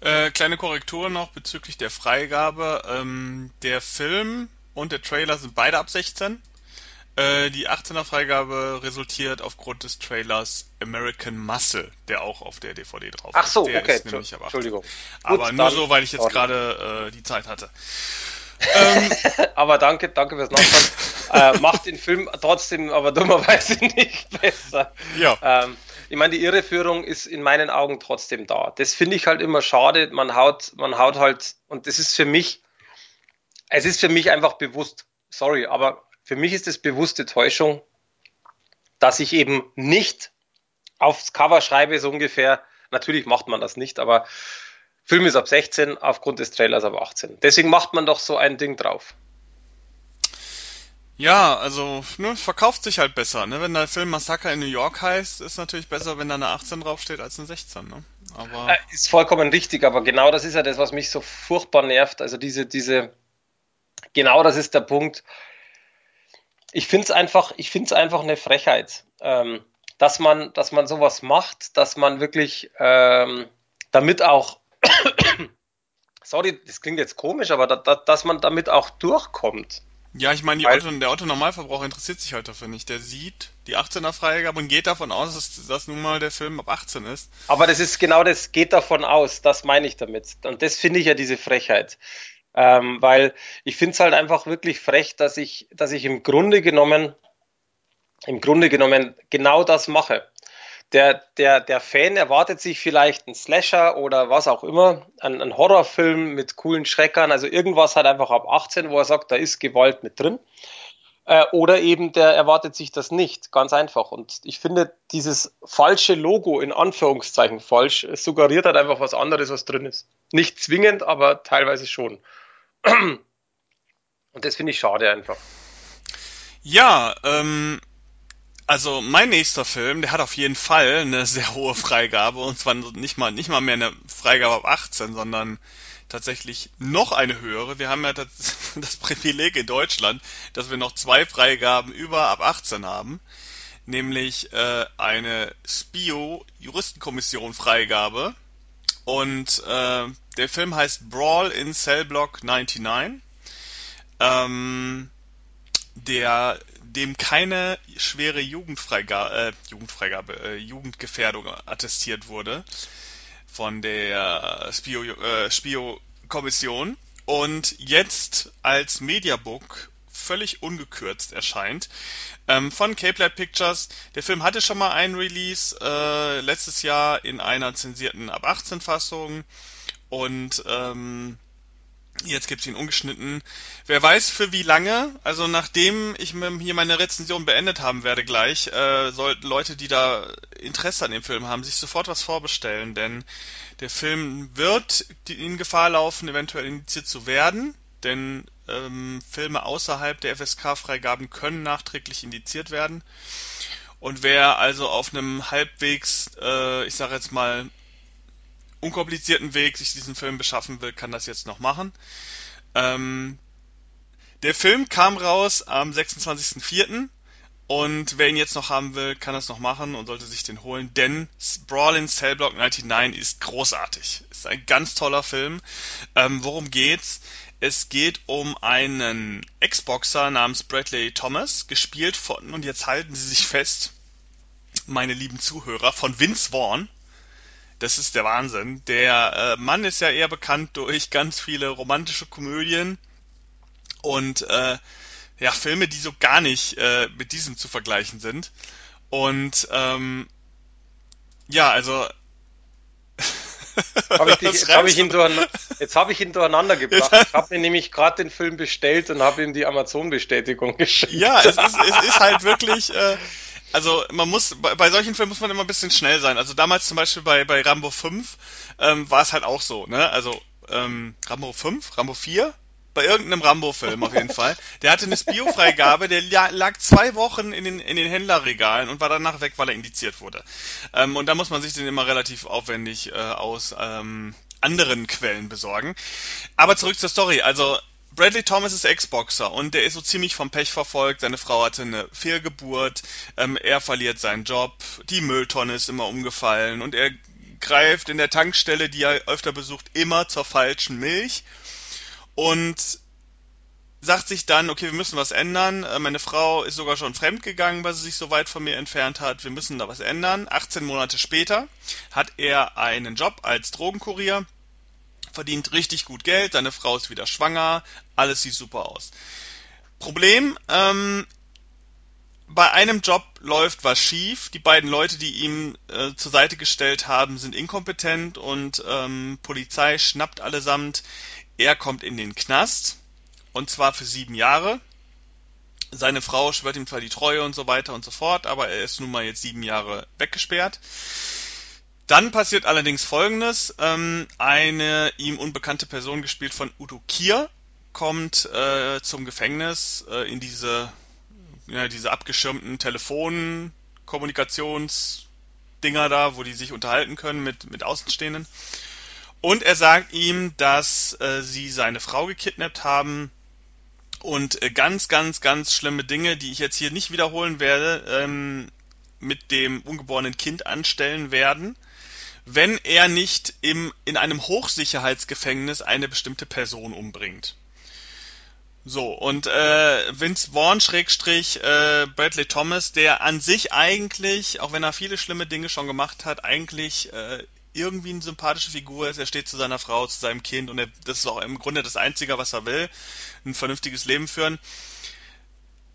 Äh, kleine Korrektur noch bezüglich der Freigabe. Ähm, der Film und der Trailer sind beide ab 16. Äh, die 18er Freigabe resultiert aufgrund des Trailers American Muscle, der auch auf der DVD drauf ist. Ach so, der okay, ist nämlich ab 18. Entschuldigung. Aber Gut, nur so, weil ich jetzt gerade äh, die Zeit hatte. ähm, Aber danke, danke fürs Nachfragen. Äh, macht den Film trotzdem aber dummerweise nicht besser. ja. Ähm, ich meine, die Irreführung ist in meinen Augen trotzdem da. Das finde ich halt immer schade. Man haut, man haut halt, und das ist für mich, es ist für mich einfach bewusst, sorry, aber für mich ist es bewusste Täuschung, dass ich eben nicht aufs Cover schreibe, so ungefähr. Natürlich macht man das nicht, aber Film ist ab 16, aufgrund des Trailers ab 18. Deswegen macht man doch so ein Ding drauf. Ja, also, ne, verkauft sich halt besser, ne? Wenn der Film Massaker in New York heißt, ist natürlich besser, wenn da eine 18 draufsteht als eine 16, ne? Aber Äh, Ist vollkommen richtig, aber genau das ist ja das, was mich so furchtbar nervt. Also diese, diese, genau das ist der Punkt. Ich finde es einfach, ich finde es einfach eine Frechheit, ähm, dass man, dass man sowas macht, dass man wirklich ähm, damit auch, sorry, das klingt jetzt komisch, aber da, da, dass man damit auch durchkommt. Ja, ich meine, Otto, der Otto-Normalverbraucher interessiert sich halt dafür nicht. Der sieht die 18er Freigabe und geht davon aus, dass, dass nun mal der Film ab 18 ist. Aber das ist genau das, geht davon aus, das meine ich damit. Und das finde ich ja diese Frechheit. Ähm, weil ich finde es halt einfach wirklich frech, dass ich, dass ich im Grunde genommen, im Grunde genommen genau das mache. Der, der, der Fan erwartet sich vielleicht einen Slasher oder was auch immer, einen, einen Horrorfilm mit coolen Schreckern, also irgendwas halt einfach ab 18, wo er sagt, da ist Gewalt mit drin. Äh, oder eben der erwartet sich das nicht, ganz einfach. Und ich finde, dieses falsche Logo, in Anführungszeichen falsch, suggeriert halt einfach was anderes, was drin ist. Nicht zwingend, aber teilweise schon. Und das finde ich schade einfach. Ja, ähm, also mein nächster Film, der hat auf jeden Fall eine sehr hohe Freigabe und zwar nicht mal nicht mal mehr eine Freigabe ab 18, sondern tatsächlich noch eine höhere. Wir haben ja das, das Privileg in Deutschland, dass wir noch zwei Freigaben über ab 18 haben, nämlich äh, eine Spio Juristenkommission Freigabe und äh, der Film heißt Brawl in Cell Block 99. Ähm, der dem keine schwere Jugendfreigabe, äh, Jugendfreigabe, äh, Jugendgefährdung attestiert wurde von der Spio, äh, Spio-Kommission und jetzt als Mediabook völlig ungekürzt erscheint. Ähm, von Cape Light Pictures. Der Film hatte schon mal einen Release äh, letztes Jahr in einer zensierten ab 18 Fassung und ähm, Jetzt gibt's ihn ungeschnitten. Wer weiß für wie lange. Also nachdem ich hier meine Rezension beendet haben werde gleich, äh, sollten Leute, die da Interesse an dem Film haben, sich sofort was vorbestellen, denn der Film wird in Gefahr laufen, eventuell indiziert zu werden, denn ähm, Filme außerhalb der FSK-Freigaben können nachträglich indiziert werden. Und wer also auf einem halbwegs, äh, ich sage jetzt mal, unkomplizierten Weg sich diesen Film beschaffen will, kann das jetzt noch machen. Ähm, der Film kam raus am 26.04. Und wer ihn jetzt noch haben will, kann das noch machen und sollte sich den holen, denn Brawl in Cell Block 99 ist großartig. Ist ein ganz toller Film. Ähm, worum geht's? Es geht um einen Ex-Boxer namens Bradley Thomas, gespielt von, und jetzt halten Sie sich fest, meine lieben Zuhörer, von Vince Vaughn. Das ist der Wahnsinn. Der äh, Mann ist ja eher bekannt durch ganz viele romantische Komödien und äh, ja, Filme, die so gar nicht äh, mit diesem zu vergleichen sind. Und ähm, ja, also Hab ich dich, Was jetzt habe ich, ihn jetzt hab ich ihn durcheinander gebracht. Ich habe mir nämlich gerade den Film bestellt und habe ihm die Amazon-Bestätigung geschickt. Ja, es ist, es ist halt wirklich, äh, also man muss, bei, bei solchen Filmen muss man immer ein bisschen schnell sein. Also damals zum Beispiel bei, bei Rambo 5 ähm, war es halt auch so, ne? Also ähm, Rambo 5, Rambo 4, Bei irgendeinem Rambo-Film auf jeden Fall. Der hatte eine Spio-Freigabe, der lag zwei Wochen in den, in den Händlerregalen und war danach weg, weil er indiziert wurde. Ähm, und da muss man sich den immer relativ aufwendig äh, aus ähm, anderen Quellen besorgen. Aber zurück zur Story. Also Bradley Thomas ist Ex-Boxer und der ist so ziemlich vom Pech verfolgt. Seine Frau hatte eine Fehlgeburt, ähm, er verliert seinen Job, die Mülltonne ist immer umgefallen und er greift in der Tankstelle, die er öfter besucht, immer zur falschen Milch und sagt sich dann, okay, wir müssen was ändern. Äh, meine Frau ist sogar schon fremdgegangen, weil sie sich so weit von mir entfernt hat. Wir müssen da was ändern. 18 Monate später hat er einen Job als Drogenkurier, verdient richtig gut Geld, seine Frau ist wieder schwanger, alles sieht super aus. Problem, ähm, bei einem Job läuft was schief. Die beiden Leute, die ihm äh, zur Seite gestellt haben, sind inkompetent und ähm, Polizei schnappt allesamt. Er kommt in den Knast und zwar für sieben Jahre. Seine Frau schwört ihm zwar die Treue und so weiter und so fort, aber er ist nun mal jetzt sieben Jahre weggesperrt. Dann passiert allerdings Folgendes. Ähm, eine ihm unbekannte Person, gespielt von Udo Kier, kommt äh, zum Gefängnis äh, in diese ja, diese abgeschirmten Telefonkommunikationsdinger da, wo die sich unterhalten können mit, mit Außenstehenden. Und er sagt ihm, dass äh, sie seine Frau gekidnappt haben und äh, ganz, ganz, ganz schlimme Dinge, die ich jetzt hier nicht wiederholen werde, ähm, mit dem ungeborenen Kind anstellen werden, wenn er nicht im, in einem Hochsicherheitsgefängnis eine bestimmte Person umbringt. So, und äh, Vince Vaughn Schrägstrich äh, Bradley Thomas, der an sich eigentlich, auch wenn er viele schlimme Dinge schon gemacht hat, eigentlich äh, irgendwie eine sympathische Figur ist. Er steht zu seiner Frau, zu seinem Kind und er, das ist auch im Grunde das Einzige, was er will, ein vernünftiges Leben führen.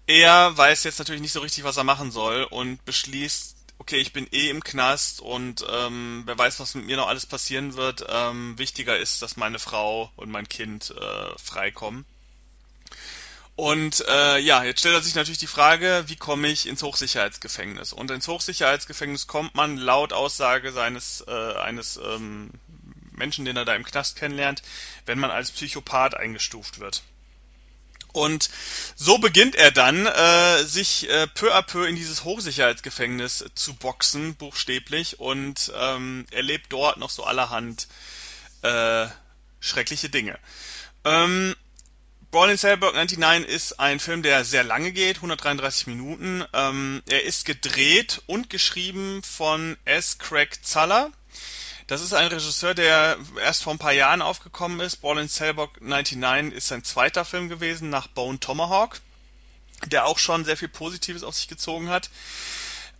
Er weiß jetzt natürlich nicht so richtig, was er machen soll und beschließt, okay, ich bin eh im Knast und ähm, wer weiß, was mit mir noch alles passieren wird. Ähm, wichtiger ist, dass meine Frau und mein Kind äh, freikommen. Und äh, ja, jetzt stellt sich natürlich die Frage, wie komme ich ins Hochsicherheitsgefängnis? Und ins Hochsicherheitsgefängnis kommt man laut Aussage seines äh, eines ähm, Menschen, den er da im Knast kennenlernt, wenn man als Psychopath eingestuft wird. Und so beginnt er dann, äh, sich äh, peu à peu in dieses Hochsicherheitsgefängnis zu boxen, buchstäblich, und ähm, erlebt dort noch so allerhand äh, schreckliche Dinge. Ähm, Brawl in Cellburg 99 ist ein Film, der sehr lange geht, 133 Minuten. Ähm, er ist gedreht und geschrieben von S. Craig Zaller. Das ist ein Regisseur, der erst vor ein paar Jahren aufgekommen ist. Brawl in Cellburg 99 ist sein zweiter Film gewesen nach Bone Tomahawk, der auch schon sehr viel Positives auf sich gezogen hat.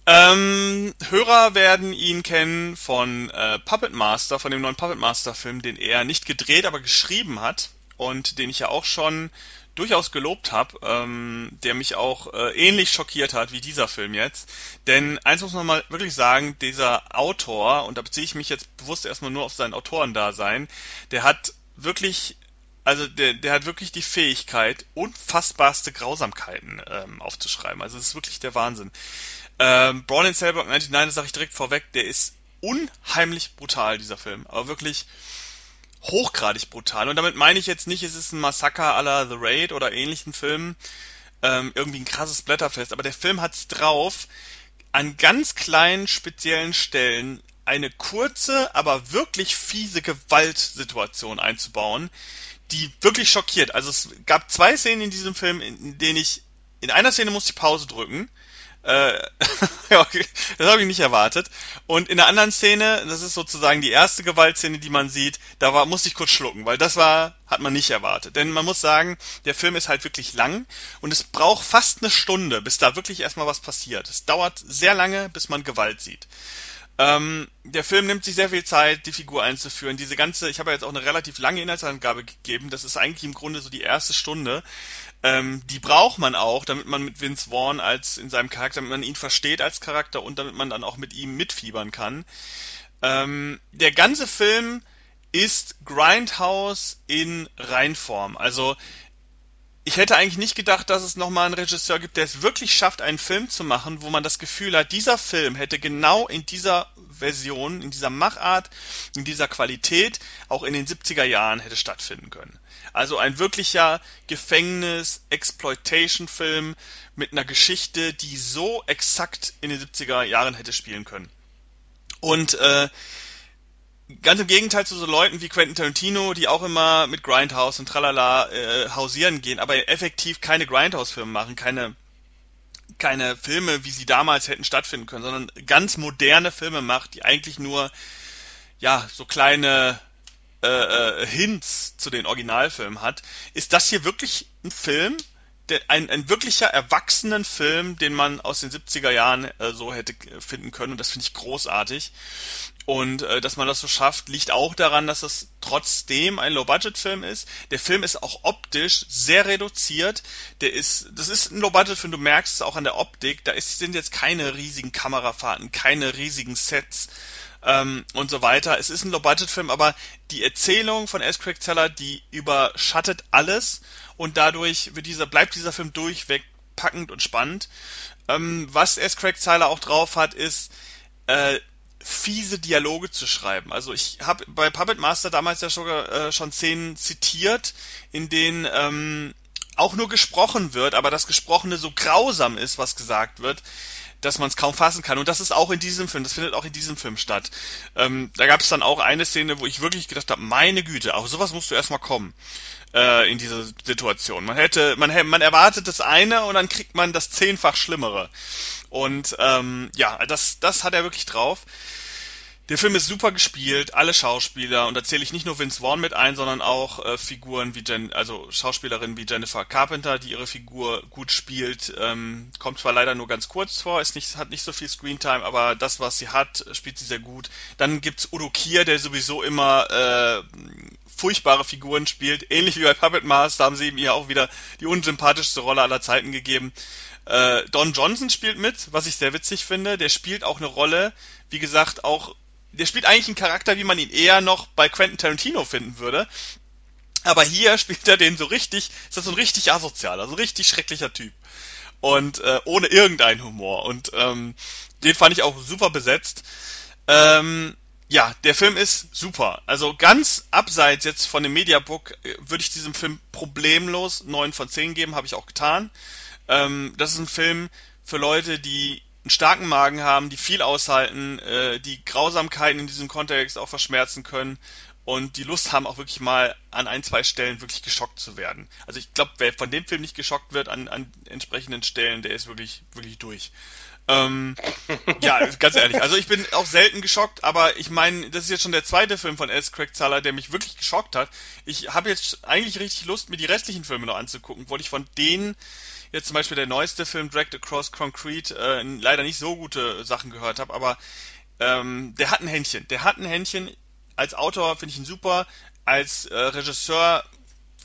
Ähm, Hörer werden ihn kennen von äh, Puppet Master, von dem neuen Puppet Master Film, den er nicht gedreht, aber geschrieben hat und den ich ja auch schon durchaus gelobt habe, ähm, der mich auch äh, ähnlich schockiert hat wie dieser Film jetzt. Denn eins muss man mal wirklich sagen, dieser Autor, und da beziehe ich mich jetzt bewusst erstmal nur auf sein Autorendasein, der hat wirklich, also der, der hat wirklich die Fähigkeit, unfassbarste Grausamkeiten ähm, aufzuschreiben. Also es ist wirklich der Wahnsinn. Ähm, Braun in Cellblock 99, das sage ich direkt vorweg, der ist unheimlich brutal, dieser Film. Aber wirklich hochgradig brutal. Und damit meine ich jetzt nicht, es ist ein Massaker à la The Raid oder ähnlichen Filmen, ähm, irgendwie ein krasses Blätterfest, aber der Film hat's drauf, an ganz kleinen speziellen Stellen eine kurze, aber wirklich fiese Gewaltsituation einzubauen, die wirklich schockiert. Also es gab zwei Szenen in diesem Film, in denen ich in einer Szene musste ich Pause drücken das habe ich nicht erwartet. Und in der anderen Szene, das ist sozusagen die erste Gewaltszene, die man sieht, da war, musste ich kurz schlucken, weil das war, hat man nicht erwartet. Denn man muss sagen, der Film ist halt wirklich lang und es braucht fast eine Stunde, bis da wirklich erstmal was passiert. Es dauert sehr lange, bis man Gewalt sieht. Ähm, der Film nimmt sich sehr viel Zeit, die Figur einzuführen. Diese ganze, ich habe ja jetzt auch eine relativ lange Inhaltsangabe gegeben. Das ist eigentlich im Grunde so die erste Stunde. Ähm, die braucht man auch, damit man mit Vince Vaughn als in seinem Charakter, damit man ihn versteht als Charakter und damit man dann auch mit ihm mitfiebern kann. Ähm, der ganze Film ist Grindhouse in Reinform. Also ich hätte eigentlich nicht gedacht, dass es nochmal einen Regisseur gibt, der es wirklich schafft, einen Film zu machen, wo man das Gefühl hat, dieser Film hätte genau in dieser Version, in dieser Machart, in dieser Qualität auch in den 70er Jahren hätte stattfinden können. Also ein wirklicher Gefängnis-Exploitation-Film mit einer Geschichte, die so exakt in den 70er Jahren hätte spielen können. Und äh, ganz im Gegenteil zu so Leuten wie Quentin Tarantino, die auch immer mit Grindhouse und Tralala äh, hausieren gehen, aber effektiv keine Grindhouse-Filme machen, keine keine Filme, wie sie damals hätten stattfinden können, sondern ganz moderne Filme macht, die eigentlich nur ja so kleine äh, äh, Hints zu den Originalfilmen hat, ist das hier wirklich ein Film, der, ein, ein wirklicher erwachsenen Film, den man aus den 70er Jahren äh, so hätte finden können und das finde ich großartig. Und äh, dass man das so schafft, liegt auch daran, dass es trotzdem ein Low-Budget-Film ist. Der Film ist auch optisch sehr reduziert. Der ist, das ist ein Low-Budget-Film, du merkst es auch an der Optik. Da ist, sind jetzt keine riesigen Kamerafahrten, keine riesigen Sets ähm, und so weiter. Es ist ein Low-Budget-Film, aber die Erzählung von S. Craig Zeller, die überschattet alles und dadurch wird dieser, bleibt dieser Film durchweg packend und spannend. Ähm, was S. Craig Zeller auch drauf hat, ist äh, fiese Dialoge zu schreiben. Also ich habe bei Puppet Master damals ja schon, äh, schon Szenen zitiert, in denen ähm, auch nur gesprochen wird, aber das Gesprochene so grausam ist, was gesagt wird, dass man es kaum fassen kann. Und das ist auch in diesem Film, das findet auch in diesem Film statt. Ähm, da gab es dann auch eine Szene, wo ich wirklich gedacht habe, meine Güte, auf sowas musst du erstmal kommen äh, in dieser Situation. Man hätte, man, man erwartet das eine und dann kriegt man das zehnfach Schlimmere. Und ähm, ja, das, das hat er wirklich drauf. Der Film ist super gespielt, alle Schauspieler, und da zähle ich nicht nur Vince Vaughn mit ein, sondern auch äh, Figuren wie Jen, also Schauspielerinnen wie Jennifer Carpenter, die ihre Figur gut spielt. Ähm, kommt zwar leider nur ganz kurz vor, ist nicht, hat nicht so viel Screentime, aber das, was sie hat, spielt sie sehr gut. Dann gibt's Udo Kier, der sowieso immer äh, furchtbare Figuren spielt, ähnlich wie bei Puppet Master haben sie ihm hier auch wieder die unsympathischste Rolle aller Zeiten gegeben. Äh, Don Johnson spielt mit, was ich sehr witzig finde. Der spielt auch eine Rolle, wie gesagt, auch der spielt eigentlich einen Charakter, wie man ihn eher noch bei Quentin Tarantino finden würde. Aber hier spielt er den so richtig, ist das so ein richtig asozialer, so ein richtig schrecklicher Typ. Und äh, ohne irgendeinen Humor. Und ähm, den fand ich auch super besetzt. Ähm, ja, der Film ist super. Also ganz abseits jetzt von dem Mediabook äh, würde ich diesem Film problemlos 9 von 10 geben, habe ich auch getan. Ähm, das ist ein Film für Leute, die einen starken Magen haben, die viel aushalten, äh, die Grausamkeiten in diesem Kontext auch verschmerzen können und die Lust haben, auch wirklich mal an ein, zwei Stellen wirklich geschockt zu werden. Also ich glaube, wer von dem Film nicht geschockt wird an, an entsprechenden Stellen, der ist wirklich, wirklich durch. Ähm, ja, ganz ehrlich. Also ich bin auch selten geschockt, aber ich meine, das ist jetzt schon der zweite Film von S. Craig Zahler, der mich wirklich geschockt hat. Ich habe jetzt eigentlich richtig Lust, mir die restlichen Filme noch anzugucken, weil ich von denen jetzt zum Beispiel der neueste Film Dragged Across Concrete äh, leider nicht so gute Sachen gehört habe, aber ähm, der hat ein Händchen. Der hat ein Händchen. Als Autor finde ich ihn super. Als äh, Regisseur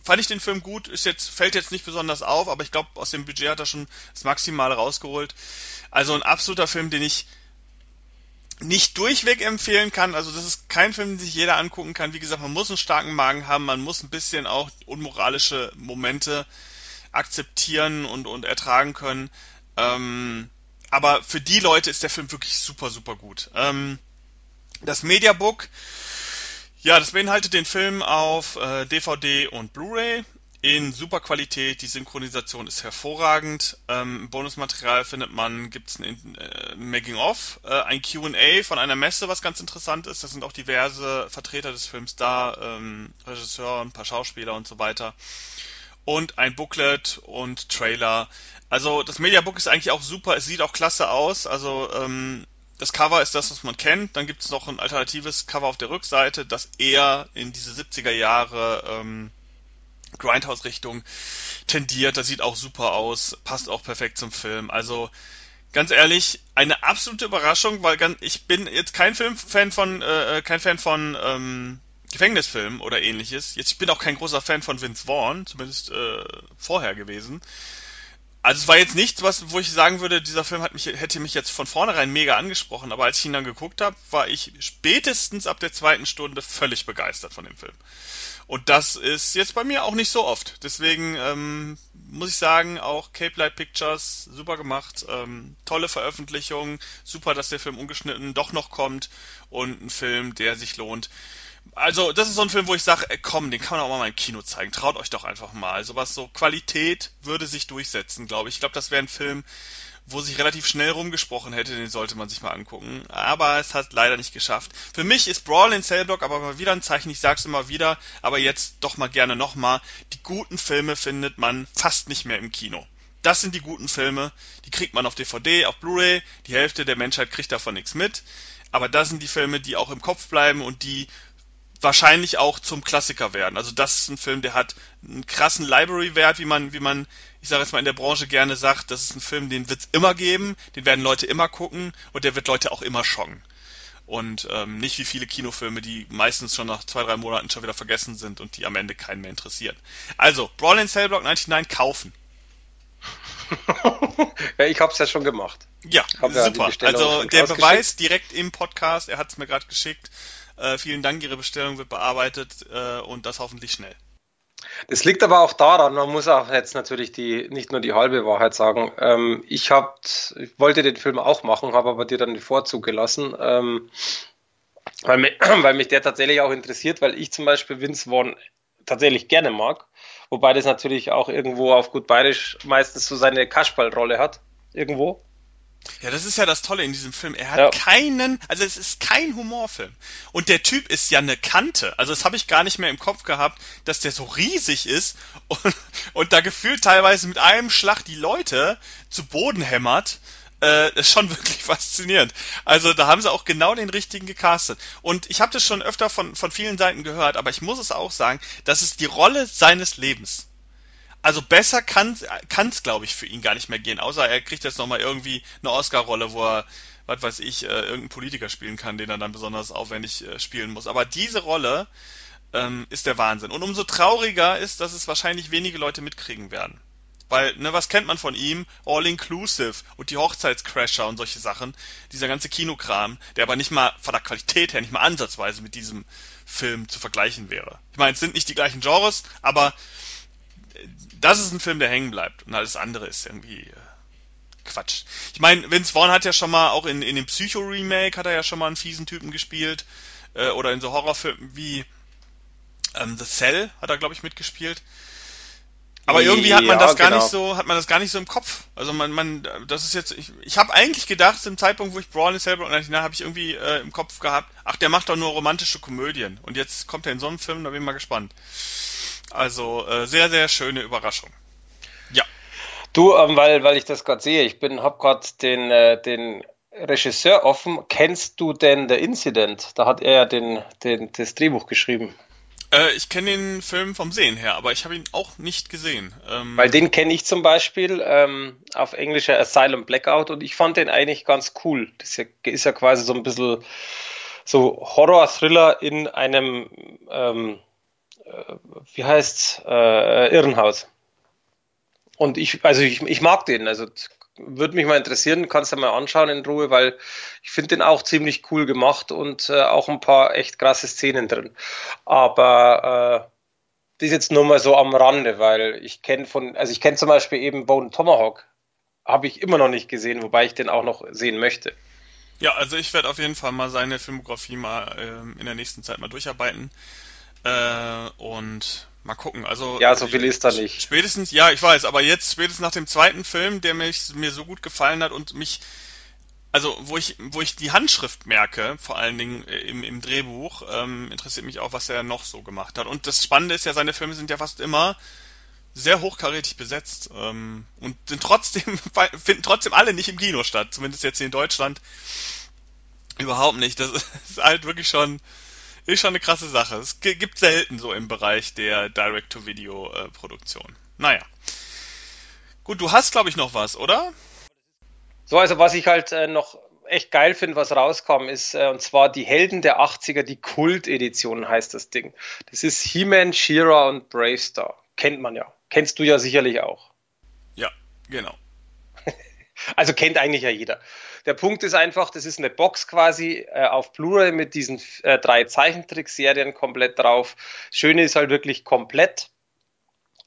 fand ich den Film gut. Ist jetzt fällt jetzt nicht besonders auf, aber ich glaube aus dem Budget hat er schon das Maximale rausgeholt. Also ein absoluter Film, den ich nicht durchweg empfehlen kann. Also das ist kein Film, den sich jeder angucken kann. Wie gesagt, man muss einen starken Magen haben, man muss ein bisschen auch unmoralische Momente akzeptieren und, und ertragen können. Ähm, aber für die Leute ist der Film wirklich super, super gut. Ähm, das Mediabook, ja, das beinhaltet den Film auf äh, DVD und Blu-ray in super Qualität. Die Synchronisation ist hervorragend. Ähm, Bonusmaterial findet man, gibt es ein äh, Making-of, äh, ein Q&A von einer Messe, was ganz interessant ist. Da sind auch diverse Vertreter des Films da, ähm, Regisseur, ein paar Schauspieler und so weiter und ein Booklet und Trailer. Also das Mediabook ist eigentlich auch super, es sieht auch klasse aus. Also ähm, das Cover ist das, was man kennt. Dann gibt es noch ein alternatives Cover auf der Rückseite, das eher in diese 70er Jahre ähm, Grindhouse-Richtung tendiert. Das sieht auch super aus, passt auch perfekt zum Film. Also ganz ehrlich, eine absolute Überraschung, weil ich bin jetzt kein Filmfan von, äh, äh kein Fan von ähm, Gefängnisfilm oder ähnliches. Jetzt ich bin auch kein großer Fan von Vince Vaughn, zumindest äh, vorher gewesen. Also es war jetzt nichts, was, wo ich sagen würde, dieser Film mich, hätte mich jetzt von vornherein mega angesprochen, aber als ich ihn dann geguckt habe, war ich spätestens ab der zweiten Stunde völlig begeistert von dem Film. Und das ist jetzt bei mir auch nicht so oft. Deswegen ähm, muss ich sagen, auch Cape Light Pictures, super gemacht, ähm, tolle Veröffentlichung, super, dass der Film ungeschnitten doch noch kommt und ein Film, der sich lohnt. Also, das ist so ein Film, wo ich sage, komm, den kann man auch mal im Kino zeigen. Traut euch doch einfach mal. Sowas so Qualität würde sich durchsetzen, glaube ich. Ich glaube, das wäre ein Film, wo sich relativ schnell rumgesprochen hätte, den sollte man sich mal angucken. Aber es hat leider nicht geschafft. Für mich ist Brawl in Cellblock aber mal wieder ein Zeichen, ich sag's immer wieder, aber jetzt doch mal gerne nochmal. Die guten Filme findet man fast nicht mehr im Kino. Das sind die guten Filme, die kriegt man auf DVD, auf Blu-ray, die Hälfte der Menschheit kriegt davon nichts mit. Aber das sind die Filme, die auch im Kopf bleiben und die wahrscheinlich auch zum Klassiker werden. Also das ist ein Film, der hat einen krassen Library-Wert, wie man, wie man, ich sage jetzt mal in der Branche gerne sagt. Das ist ein Film, den wird es immer geben, den werden Leute immer gucken und der wird Leute auch immer schocken. Und ähm, nicht wie viele Kinofilme, die meistens schon nach zwei, drei Monaten schon wieder vergessen sind und die am Ende keinen mehr interessieren. Also, Brawl in Cellblock 99 kaufen. ja, ich hab's ja schon gemacht. Ja, super. Ja also der Beweis direkt im Podcast, er hat's mir gerade geschickt. Äh, vielen Dank, Ihre Bestellung wird bearbeitet äh, und das hoffentlich schnell. Das liegt aber auch daran, man muss auch jetzt natürlich die, nicht nur die halbe Wahrheit sagen. Ähm, ich, hab, ich wollte den Film auch machen, habe aber dir dann den Vorzug gelassen, ähm, weil, mich, weil mich der tatsächlich auch interessiert, weil ich zum Beispiel Vince Vaughn tatsächlich gerne mag, wobei das natürlich auch irgendwo auf gut bayerisch meistens so seine Kasperlrolle hat, irgendwo. Ja, das ist ja das Tolle in diesem Film. Er hat ja. keinen, also es ist kein Humorfilm. Und der Typ ist ja eine Kante. Also das habe ich gar nicht mehr im Kopf gehabt, dass der so riesig ist und, und da gefühlt teilweise mit einem Schlag die Leute zu Boden hämmert. Äh, ist schon wirklich faszinierend. Also da haben sie auch genau den richtigen gecastet. Und ich habe das schon öfter von, von vielen Seiten gehört, aber ich muss es auch sagen, das ist die Rolle seines Lebens. Also besser kann es, glaube ich, für ihn gar nicht mehr gehen, außer er kriegt jetzt nochmal irgendwie eine Oscar-Rolle, wo er, was weiß ich, äh, irgendeinen Politiker spielen kann, den er dann besonders aufwendig äh, spielen muss. Aber diese Rolle ähm, ist der Wahnsinn. Und umso trauriger ist, dass es wahrscheinlich wenige Leute mitkriegen werden. Weil, ne, was kennt man von ihm? All Inclusive und die Hochzeitscrasher und solche Sachen. Dieser ganze Kinokram, der aber nicht mal von der Qualität her nicht mal ansatzweise mit diesem Film zu vergleichen wäre. Ich meine, es sind nicht die gleichen Genres, aber das ist ein Film, der hängen bleibt. Und alles andere ist irgendwie äh, Quatsch. Ich meine, Vince Vaughn hat ja schon mal, auch in, in dem Psycho-Remake hat er ja schon mal einen fiesen Typen gespielt. Äh, oder in so Horrorfilmen wie ähm, The Cell hat er, glaube ich, mitgespielt. Aber irgendwie hat man ja, das gar genau. nicht so, hat man das gar nicht so im Kopf. Also man, man, das ist jetzt, ich, ich habe eigentlich gedacht, im Zeitpunkt, wo ich Brawl in selber und habe ich irgendwie äh, im Kopf gehabt, ach, der macht doch nur romantische Komödien. Und jetzt kommt er in so einen Film, da bin ich mal gespannt. Also äh, sehr, sehr schöne Überraschung. Ja. Du, ähm, weil, weil ich das gerade sehe, ich bin, habe gerade den, äh, den Regisseur offen. Kennst du denn The Incident? Da hat er ja den, den, das Drehbuch geschrieben. Äh, ich kenne den Film vom Sehen her, aber ich habe ihn auch nicht gesehen. Ähm Weil den kenne ich zum Beispiel ähm, auf englischer Asylum Blackout und ich fand den eigentlich ganz cool. Das ist ja, ist ja quasi so ein bisschen so Horror-Thriller in einem ähm, äh, wie heißt's, äh, Irrenhaus. Und ich, also ich, ich mag den, also würde mich mal interessieren, kannst du mal anschauen in Ruhe, weil ich finde den auch ziemlich cool gemacht und äh, auch ein paar echt krasse Szenen drin. Aber äh, das ist jetzt nur mal so am Rande, weil ich kenne von, also ich kenne zum Beispiel eben Bone Tomahawk, habe ich immer noch nicht gesehen, wobei ich den auch noch sehen möchte. Ja, also ich werde auf jeden Fall mal seine Filmografie mal äh, in der nächsten Zeit mal durcharbeiten. Äh, und mal gucken. Also ja, so viel ist da nicht. Spätestens, ja, ich weiß, aber jetzt spätestens nach dem zweiten Film, der mich, mir so gut gefallen hat und mich, also wo ich, wo ich die Handschrift merke, vor allen Dingen äh, im, im Drehbuch, ähm, interessiert mich auch, was er noch so gemacht hat. Und das Spannende ist ja, seine Filme sind ja fast immer sehr hochkarätig besetzt ähm, und sind trotzdem finden trotzdem alle nicht im Kino statt, zumindest jetzt hier in Deutschland überhaupt nicht. Das ist halt wirklich schon ist schon eine krasse Sache. Es gibt selten so im Bereich der Direct-to-Video-Produktion. Naja. Gut, du hast, glaube ich, noch was, oder? So, also was ich halt äh, noch echt geil finde, was rauskam, ist, äh, und zwar die Helden der 80er, die Kult-Edition heißt das Ding. Das ist He-Man, She-Ra und Bravestar. Kennt man ja. Kennst du ja sicherlich auch. Ja, genau. also kennt eigentlich ja jeder. Der Punkt ist einfach, das ist eine Box quasi äh, auf Blu-ray mit diesen äh, drei Zeichentrickserien komplett drauf. Schöne ist halt wirklich komplett.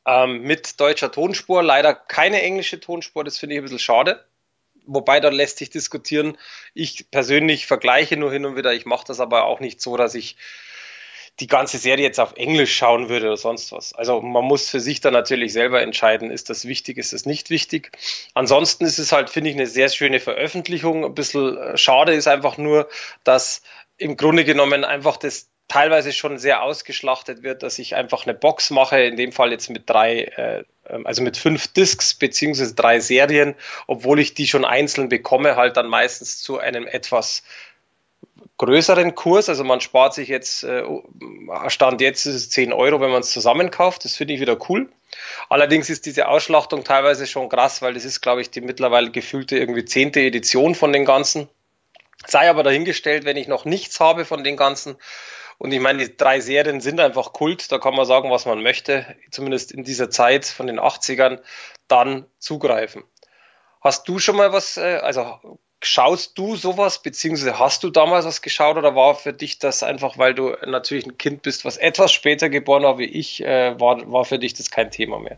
ähm, mit deutscher Tonspur. Leider keine englische Tonspur, das finde ich ein bisschen schade. Wobei, da lässt sich diskutieren. Ich persönlich vergleiche nur hin und wieder. Ich mache das aber auch nicht so, dass ich die ganze Serie jetzt auf Englisch schauen würde oder sonst was. Also man muss für sich dann natürlich selber entscheiden, ist das wichtig, ist das nicht wichtig. Ansonsten ist es halt, finde ich, eine sehr schöne Veröffentlichung. Ein bisschen äh, schade ist einfach nur, dass im Grunde genommen einfach das teilweise schon sehr ausgeschlachtet wird, dass ich einfach eine Box mache, in dem Fall jetzt mit drei, äh, ähm, also mit fünf Discs beziehungsweise drei Serien, obwohl ich die schon einzeln bekomme, halt dann meistens zu einem etwas größeren Kurs. Also man spart sich jetzt, äh, Stand jetzt ist es 10 Euro, wenn man es zusammenkauft. Das finde ich wieder cool. Allerdings ist diese Ausschlachtung teilweise schon krass, weil das ist, glaube ich, die mittlerweile gefühlte irgendwie zehnte Edition von den Ganzen. Sei aber dahingestellt, wenn ich noch nichts habe von den Ganzen. Und ich meine, die drei Serien sind einfach Kult, da kann man sagen, was man möchte, zumindest in dieser Zeit von den 80ern, dann zugreifen. Hast du schon mal was, äh, also Schaust du sowas, beziehungsweise hast du damals was geschaut oder war für dich das einfach, weil du natürlich ein Kind bist, was etwas später geboren war wie ich, äh, war, war für dich das kein Thema mehr?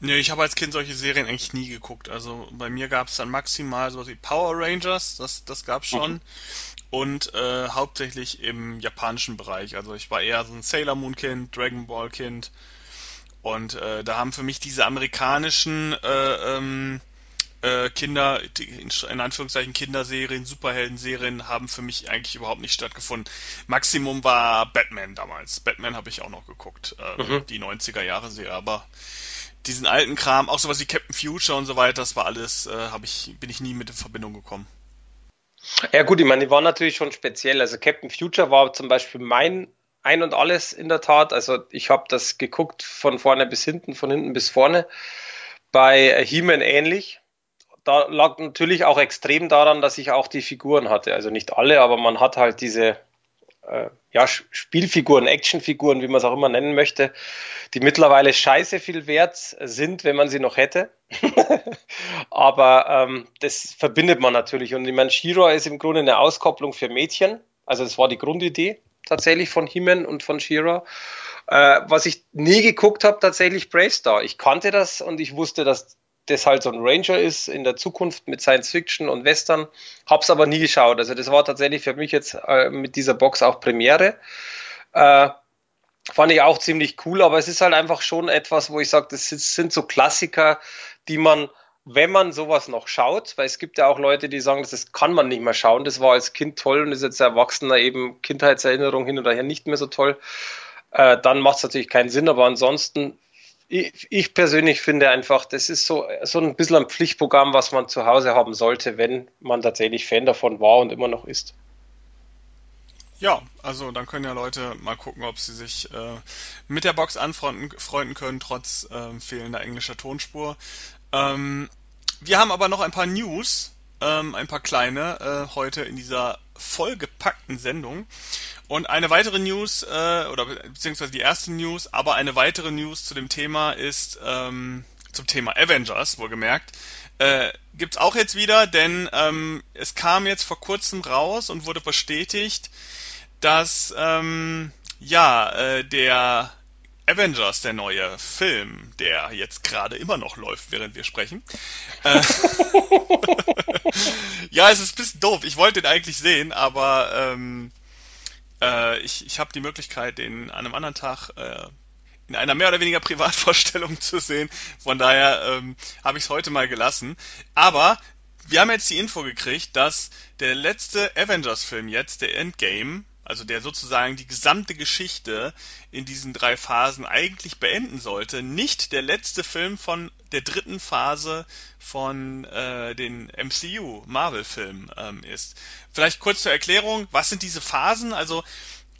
Nee, ich habe als Kind solche Serien eigentlich nie geguckt. Also bei mir gab es dann maximal sowas wie Power Rangers, das, das gab's schon. Mhm. Und äh, hauptsächlich im japanischen Bereich. Also ich war eher so ein Sailor Moon Kind, Dragon Ball Kind. Und äh, da haben für mich diese amerikanischen äh, ähm, äh, Kinder, in Anführungszeichen Kinderserien, Superhelden-Serien haben für mich eigentlich überhaupt nicht stattgefunden. Maximum war Batman damals. Batman habe ich auch noch geguckt, äh, mhm. die 90er Jahre Serie, aber diesen alten Kram, auch sowas wie Captain Future und so weiter, das war alles, äh, habe ich, bin ich nie mit in Verbindung gekommen. Ja gut, ich meine, die waren natürlich schon speziell. Also Captain Future war zum Beispiel mein ein und alles in der Tat. Also ich habe das geguckt von vorne bis hinten, von hinten bis vorne. Bei He-Man ähnlich da lag natürlich auch extrem daran, dass ich auch die Figuren hatte. Also nicht alle, aber man hat halt diese äh, ja, Spielfiguren, Actionfiguren, wie man es auch immer nennen möchte, die mittlerweile scheiße viel wert sind, wenn man sie noch hätte. aber ähm, das verbindet man natürlich. Und ich meine, Shira ist im Grunde eine Auskopplung für Mädchen. Also das war die Grundidee tatsächlich von Himen und von Shira. Äh, was ich nie geguckt habe, tatsächlich Brave Star. Ich kannte das und ich wusste, dass das halt so ein Ranger ist in der Zukunft mit Science Fiction und Western. Hab's aber nie geschaut. Also das war tatsächlich für mich jetzt äh, mit dieser Box auch Premiere. Äh, fand ich auch ziemlich cool, aber es ist halt einfach schon etwas, wo ich sage, das sind so Klassiker, die man, wenn man sowas noch schaut, weil es gibt ja auch Leute, die sagen, das kann man nicht mehr schauen, das war als Kind toll und ist jetzt Erwachsener eben Kindheitserinnerung hin oder her nicht mehr so toll, äh, dann macht es natürlich keinen Sinn, aber ansonsten ich, ich persönlich finde einfach, das ist so, so ein bisschen ein Pflichtprogramm, was man zu Hause haben sollte, wenn man tatsächlich Fan davon war und immer noch ist. Ja, also dann können ja Leute mal gucken, ob sie sich äh, mit der Box anfreunden können, trotz äh, fehlender englischer Tonspur. Ähm, wir haben aber noch ein paar News, ähm, ein paar kleine, äh, heute in dieser vollgepackten Sendung. Und eine weitere News, äh, oder beziehungsweise die erste News, aber eine weitere News zu dem Thema ist ähm, zum Thema Avengers, wohlgemerkt. Äh, gibt's auch jetzt wieder, denn ähm, es kam jetzt vor kurzem raus und wurde bestätigt, dass ähm, ja äh, der Avengers, der neue Film, der jetzt gerade immer noch läuft, während wir sprechen. Äh, ja, es ist ein bisschen doof. Ich wollte den eigentlich sehen, aber ähm, äh, ich ich habe die Möglichkeit, den an einem anderen Tag äh, in einer mehr oder weniger Privatvorstellung zu sehen. Von daher ähm, habe ich es heute mal gelassen. Aber wir haben jetzt die Info gekriegt, dass der letzte Avengers-Film jetzt, der Endgame, also der sozusagen die gesamte Geschichte in diesen drei Phasen eigentlich beenden sollte, nicht der letzte Film von der dritten Phase von äh, den MCU Marvel-Filmen ähm, ist. Vielleicht kurz zur Erklärung, was sind diese Phasen? Also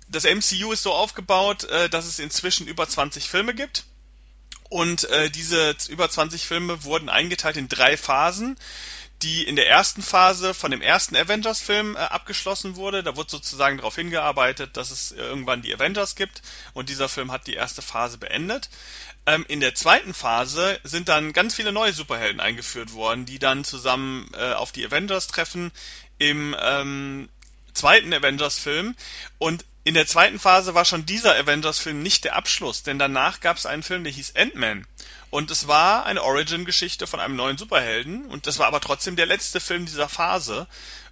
das MCU ist so aufgebaut, äh, dass es inzwischen über 20 Filme gibt. Und äh, diese über 20 Filme wurden eingeteilt in drei Phasen die in der ersten Phase von dem ersten Avengers-Film äh, abgeschlossen wurde. Da wurde sozusagen darauf hingearbeitet, dass es irgendwann die Avengers gibt und dieser Film hat die erste Phase beendet. Ähm, in der zweiten Phase sind dann ganz viele neue Superhelden eingeführt worden, die dann zusammen äh, auf die Avengers treffen im ähm, zweiten Avengers-Film und in der zweiten Phase war schon dieser Avengers-Film nicht der Abschluss, denn danach gab es einen Film, der hieß Ant-Man. Und es war eine Origin-Geschichte von einem neuen Superhelden. Und das war aber trotzdem der letzte Film dieser Phase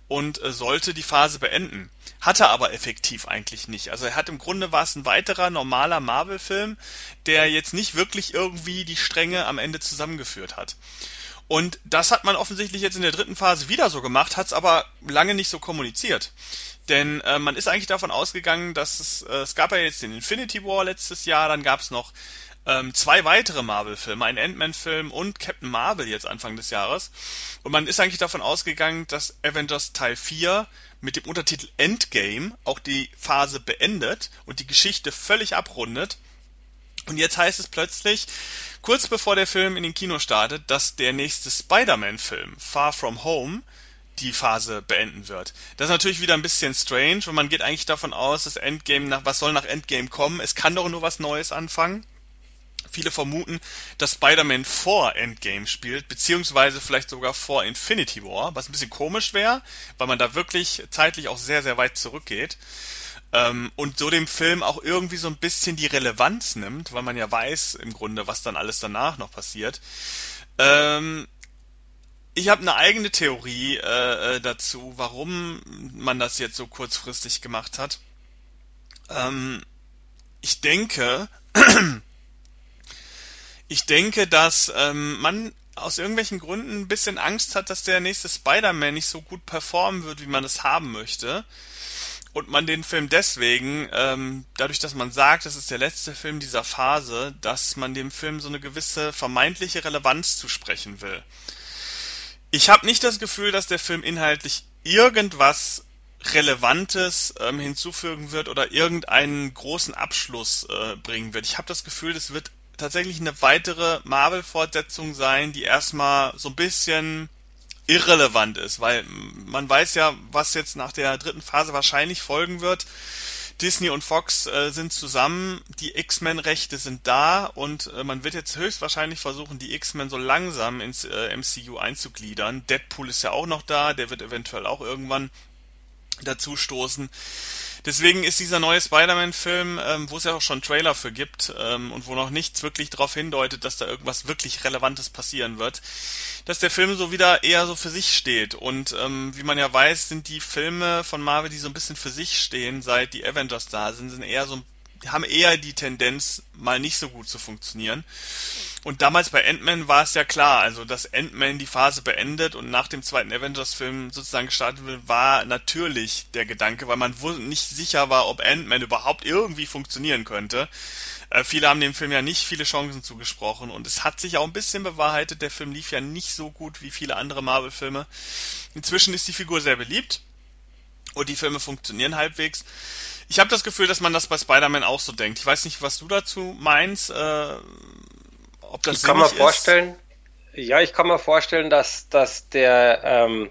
und äh, sollte die Phase beenden. Hatte aber effektiv eigentlich nicht. Also er hat im Grunde war es ein weiterer normaler Marvel-Film, der jetzt nicht wirklich irgendwie die Stränge am Ende zusammengeführt hat. Und das hat man offensichtlich jetzt in der dritten Phase wieder so gemacht, hat es aber lange nicht so kommuniziert. Denn äh, man ist eigentlich davon ausgegangen, dass es, äh, es gab ja jetzt den Infinity War letztes Jahr, dann gab es noch ähm, zwei weitere Marvel-Filme, einen Ant-Man-Film und Captain Marvel jetzt Anfang des Jahres. Und man ist eigentlich davon ausgegangen, dass Avengers Teil 4 mit dem Untertitel Endgame auch die Phase beendet und die Geschichte völlig abrundet. Und jetzt heißt es plötzlich, kurz bevor der Film in den Kino startet, dass der nächste Spider-Man-Film, Far From Home, die Phase beenden wird. Das ist natürlich wieder ein bisschen strange, und man geht eigentlich davon aus, dass Endgame nach, was soll nach Endgame kommen? Es kann doch nur was Neues anfangen. Viele vermuten, dass Spider-Man vor Endgame spielt, beziehungsweise vielleicht sogar vor Infinity War, was ein bisschen komisch wäre, weil man da wirklich zeitlich auch sehr, sehr weit zurückgeht. Ähm, und so dem Film auch irgendwie so ein bisschen die Relevanz nimmt, weil man ja weiß im Grunde, was dann alles danach noch passiert. Ähm, ich habe eine eigene Theorie äh, äh, dazu, warum man das jetzt so kurzfristig gemacht hat. Ähm, ich denke, ich denke, dass ähm, man aus irgendwelchen Gründen ein bisschen Angst hat, dass der nächste Spider-Man nicht so gut performen wird, wie man es haben möchte. Und man den Film deswegen, ähm, dadurch, dass man sagt, das ist der letzte Film dieser Phase, dass man dem Film so eine gewisse vermeintliche Relevanz zusprechen will. Ich habe nicht das Gefühl, dass der Film inhaltlich irgendwas Relevantes ähm, hinzufügen wird oder irgendeinen großen Abschluss äh, bringen wird. Ich habe das Gefühl, das wird tatsächlich eine weitere Marvel-Fortsetzung sein, die erstmal so ein bisschen irrelevant ist, weil man weiß ja, was jetzt nach der dritten Phase wahrscheinlich folgen wird. Disney und Fox äh, sind zusammen, die X-Men-Rechte sind da und äh, man wird jetzt höchstwahrscheinlich versuchen, die X-Men so langsam ins äh, MCU einzugliedern. Deadpool ist ja auch noch da, der wird eventuell auch irgendwann dazu stoßen. Deswegen ist dieser neue Spider-Man-Film, ähm, wo es ja auch schon Trailer für gibt ähm, und wo noch nichts wirklich darauf hindeutet, dass da irgendwas wirklich Relevantes passieren wird, dass der Film so wieder eher so für sich steht. Und ähm, wie man ja weiß, sind die Filme von Marvel, die so ein bisschen für sich stehen, seit die Avengers da sind, sind eher so haben eher die Tendenz, mal nicht so gut zu funktionieren. Und damals bei Ant-Man war es ja klar, also dass Ant-Man die Phase beendet und nach dem zweiten Avengers-Film sozusagen gestartet wird, war natürlich der Gedanke, weil man nicht sicher war, ob Ant-Man überhaupt irgendwie funktionieren könnte. Äh, viele haben dem Film ja nicht viele Chancen zugesprochen und es hat sich auch ein bisschen bewahrheitet, der Film lief ja nicht so gut wie viele andere Marvel-Filme. Inzwischen ist die Figur sehr beliebt und die Filme funktionieren halbwegs. Ich habe das Gefühl, dass man das bei Spider-Man auch so denkt. Ich weiß nicht, was du dazu meinst. Äh, ob das ich kann mir vorstellen, ist. ja, ich kann mir vorstellen, dass, dass der ähm,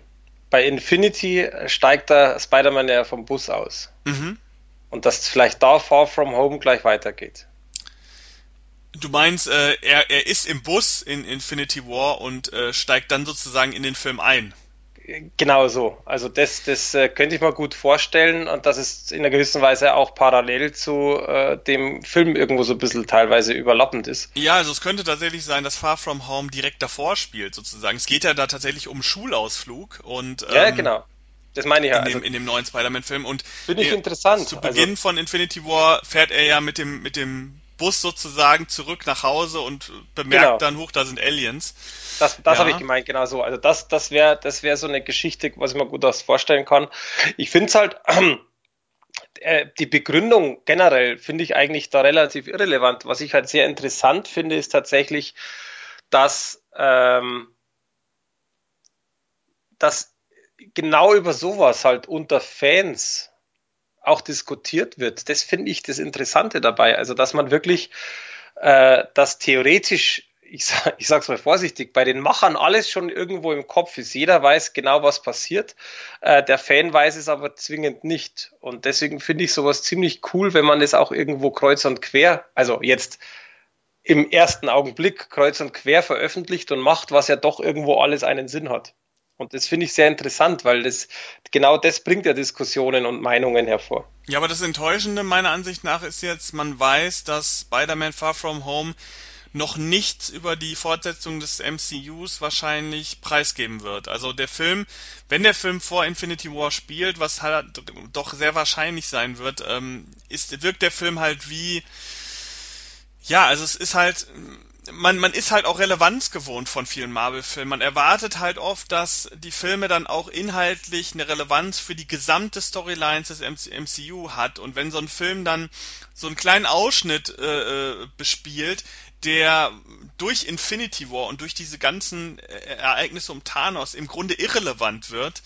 bei Infinity steigt der Spider-Man ja vom Bus aus. Mhm. Und dass vielleicht da Far From Home gleich weitergeht. Du meinst, äh, er, er ist im Bus in Infinity War und äh, steigt dann sozusagen in den Film ein. Genau so. Also das, das äh, könnte ich mir gut vorstellen und das ist in einer gewissen Weise auch parallel zu äh, dem Film irgendwo so ein bisschen teilweise überlappend ist. Ja, also es könnte tatsächlich sein, dass Far From Home direkt davor spielt sozusagen. Es geht ja da tatsächlich um Schulausflug und ähm, ja genau. Das meine ich ja. In dem, also, in dem neuen Spider-Man-Film und finde ich interessant. Zu Beginn also, von Infinity War fährt er ja mit dem mit dem Bus sozusagen zurück nach Hause und bemerkt genau. dann, hoch, da sind Aliens. Das, das ja. habe ich gemeint, genau so. Also das, das wäre das wäre so eine Geschichte, was ich mir gut vorstellen kann. Ich finde es halt, äh, die Begründung generell finde ich eigentlich da relativ irrelevant. Was ich halt sehr interessant finde, ist tatsächlich, dass, ähm, dass genau über sowas halt unter Fans auch diskutiert wird. Das finde ich das Interessante dabei. Also, dass man wirklich äh, das theoretisch, ich, sag, ich sag's mal vorsichtig, bei den Machern alles schon irgendwo im Kopf ist. Jeder weiß genau, was passiert. Äh, der Fan weiß es aber zwingend nicht. Und deswegen finde ich sowas ziemlich cool, wenn man es auch irgendwo kreuz und quer, also jetzt im ersten Augenblick kreuz und quer veröffentlicht und macht, was ja doch irgendwo alles einen Sinn hat. Und das finde ich sehr interessant, weil das genau das bringt ja Diskussionen und Meinungen hervor. Ja, aber das Enttäuschende meiner Ansicht nach ist jetzt, man weiß, dass Spider-Man Far From Home noch nichts über die Fortsetzung des MCUs wahrscheinlich preisgeben wird. Also der Film, wenn der Film vor Infinity War spielt, was halt doch sehr wahrscheinlich sein wird, ähm, ist, wirkt der Film halt wie, ja, also es ist halt, man, man ist halt auch Relevanz gewohnt von vielen Marvel-Filmen. Man erwartet halt oft, dass die Filme dann auch inhaltlich eine Relevanz für die gesamte Storyline des MCU hat. Und wenn so ein Film dann so einen kleinen Ausschnitt äh, äh, bespielt, der durch Infinity War und durch diese ganzen äh, Ereignisse um Thanos im Grunde irrelevant wird,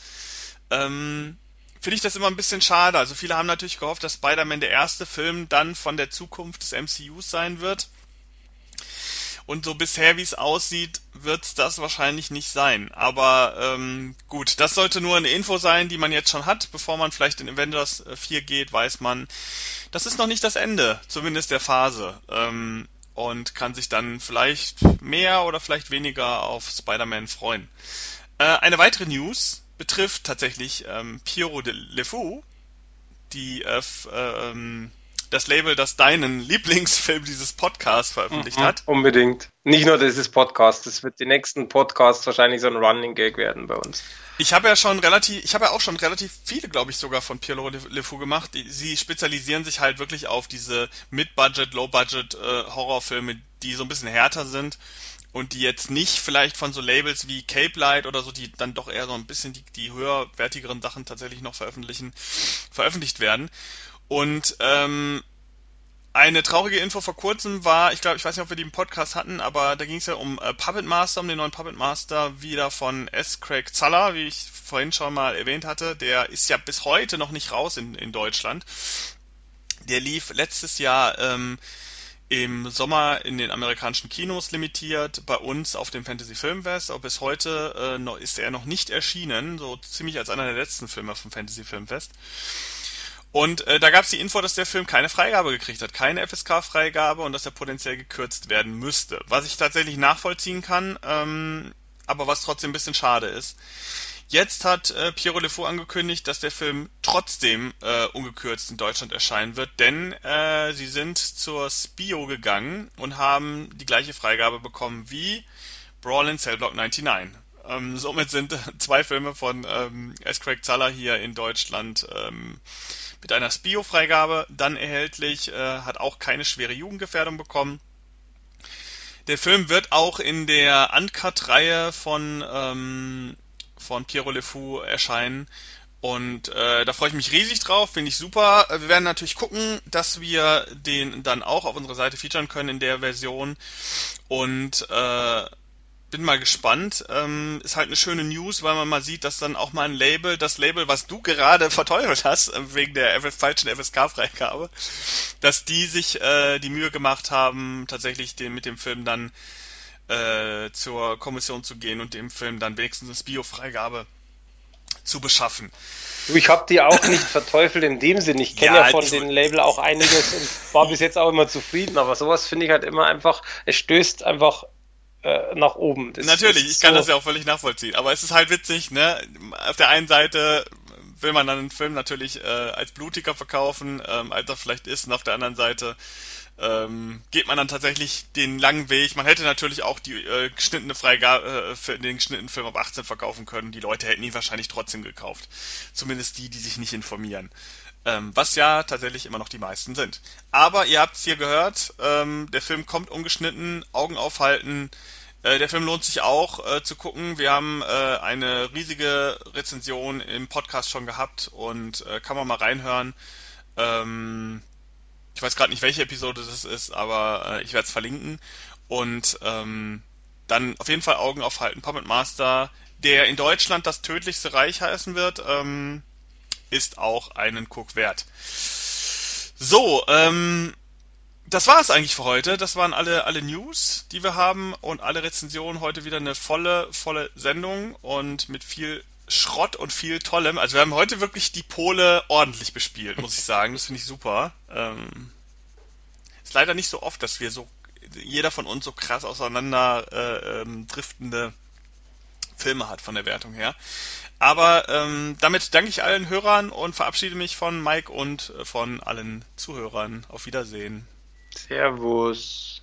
ähm, finde ich das immer ein bisschen schade. Also viele haben natürlich gehofft, dass Spider-Man der erste Film dann von der Zukunft des MCUs sein wird. Und so bisher, wie es aussieht, wird das wahrscheinlich nicht sein. Aber ähm, gut, das sollte nur eine Info sein, die man jetzt schon hat. Bevor man vielleicht in Avengers 4 geht, weiß man, das ist noch nicht das Ende, zumindest der Phase. Ähm, und kann sich dann vielleicht mehr oder vielleicht weniger auf Spider-Man freuen. Äh, eine weitere News betrifft tatsächlich ähm, Piero de Le Fou, die äh, äh, ähm, das Label, das deinen Lieblingsfilm dieses Podcasts veröffentlicht mhm, hat. Unbedingt. Nicht nur dieses Podcast, das wird die nächsten Podcasts wahrscheinlich so ein Running Gag werden bei uns. Ich habe ja schon relativ, ich habe ja auch schon relativ viele, glaube ich, sogar von Pierre Le Fou gemacht. Die, sie spezialisieren sich halt wirklich auf diese Mid-Budget, Low-Budget äh, Horrorfilme, die so ein bisschen härter sind und die jetzt nicht vielleicht von so Labels wie Cape Light oder so, die dann doch eher so ein bisschen die, die höherwertigeren Sachen tatsächlich noch veröffentlichen, veröffentlicht werden. Und ähm, eine traurige Info vor kurzem war, ich glaube, ich weiß nicht, ob wir die im Podcast hatten, aber da ging es ja um äh, Puppet Master, um den neuen Puppet Master wieder von S. Craig Zaller, wie ich vorhin schon mal erwähnt hatte. Der ist ja bis heute noch nicht raus in, in Deutschland. Der lief letztes Jahr ähm, im Sommer in den amerikanischen Kinos limitiert, bei uns auf dem Fantasy Filmfest, aber bis heute äh, noch, ist er noch nicht erschienen, so ziemlich als einer der letzten Filme vom Fantasy Filmfest. Und äh, da gab es die Info, dass der Film keine Freigabe gekriegt hat, keine FSK-Freigabe und dass er potenziell gekürzt werden müsste. Was ich tatsächlich nachvollziehen kann, ähm, aber was trotzdem ein bisschen schade ist. Jetzt hat äh, Piero Le Fou angekündigt, dass der Film trotzdem äh, ungekürzt in Deutschland erscheinen wird, denn äh, sie sind zur Spio gegangen und haben die gleiche Freigabe bekommen wie Brawl in Cellblock 99. Ähm, somit sind zwei Filme von ähm, S. Craig Zaller hier in Deutschland ähm, mit einer Spio-Freigabe dann erhältlich, äh, hat auch keine schwere Jugendgefährdung bekommen. Der Film wird auch in der Uncut-Reihe von, ähm, von Piero Le Fou erscheinen. Und äh, da freue ich mich riesig drauf, finde ich super. Wir werden natürlich gucken, dass wir den dann auch auf unserer Seite featuren können in der Version. Und äh, bin mal gespannt. Ähm, ist halt eine schöne News, weil man mal sieht, dass dann auch mal ein Label, das Label, was du gerade verteufelt hast, äh, wegen der falschen FSK-Freigabe, dass die sich äh, die Mühe gemacht haben, tatsächlich den, mit dem Film dann äh, zur Kommission zu gehen und dem Film dann wenigstens eine Bio-Freigabe zu beschaffen. Du, ich habe die auch nicht verteufelt in dem Sinn. Ich kenne ja, ja, von den Label auch einiges und war bis jetzt auch immer zufrieden, aber sowas finde ich halt immer einfach, es stößt einfach äh, nach oben. Das Natürlich, ich kann so das ja auch völlig nachvollziehen. Aber es ist halt witzig, ne? Auf der einen Seite will man dann einen Film natürlich äh, als blutiger verkaufen, ähm, als er vielleicht ist, und auf der anderen Seite ähm, geht man dann tatsächlich den langen Weg. Man hätte natürlich auch die äh, geschnittene Freigabe äh, für den geschnittenen Film ab 18 verkaufen können. Die Leute hätten ihn wahrscheinlich trotzdem gekauft. Zumindest die, die sich nicht informieren. Ähm, was ja tatsächlich immer noch die meisten sind. Aber ihr habt es hier gehört, ähm, der Film kommt ungeschnitten, Augen aufhalten. Äh, der Film lohnt sich auch äh, zu gucken. Wir haben äh, eine riesige Rezension im Podcast schon gehabt und äh, kann man mal reinhören. Ähm, ich weiß gerade nicht, welche Episode das ist, aber äh, ich werde es verlinken. Und ähm, dann auf jeden Fall Augen aufhalten. Puppet Master, der in Deutschland das tödlichste Reich heißen wird. Ähm, ist auch einen Guck wert. So, ähm, das war es eigentlich für heute. Das waren alle, alle News, die wir haben und alle Rezensionen. Heute wieder eine volle, volle Sendung und mit viel Schrott und viel Tollem. Also wir haben heute wirklich die Pole ordentlich bespielt, muss ich sagen. Das finde ich super. Ähm, ist leider nicht so oft, dass wir so, jeder von uns so krass auseinander äh, ähm, driftende Filme hat von der Wertung her. Aber ähm, damit danke ich allen Hörern und verabschiede mich von Mike und äh, von allen Zuhörern. Auf Wiedersehen. Servus.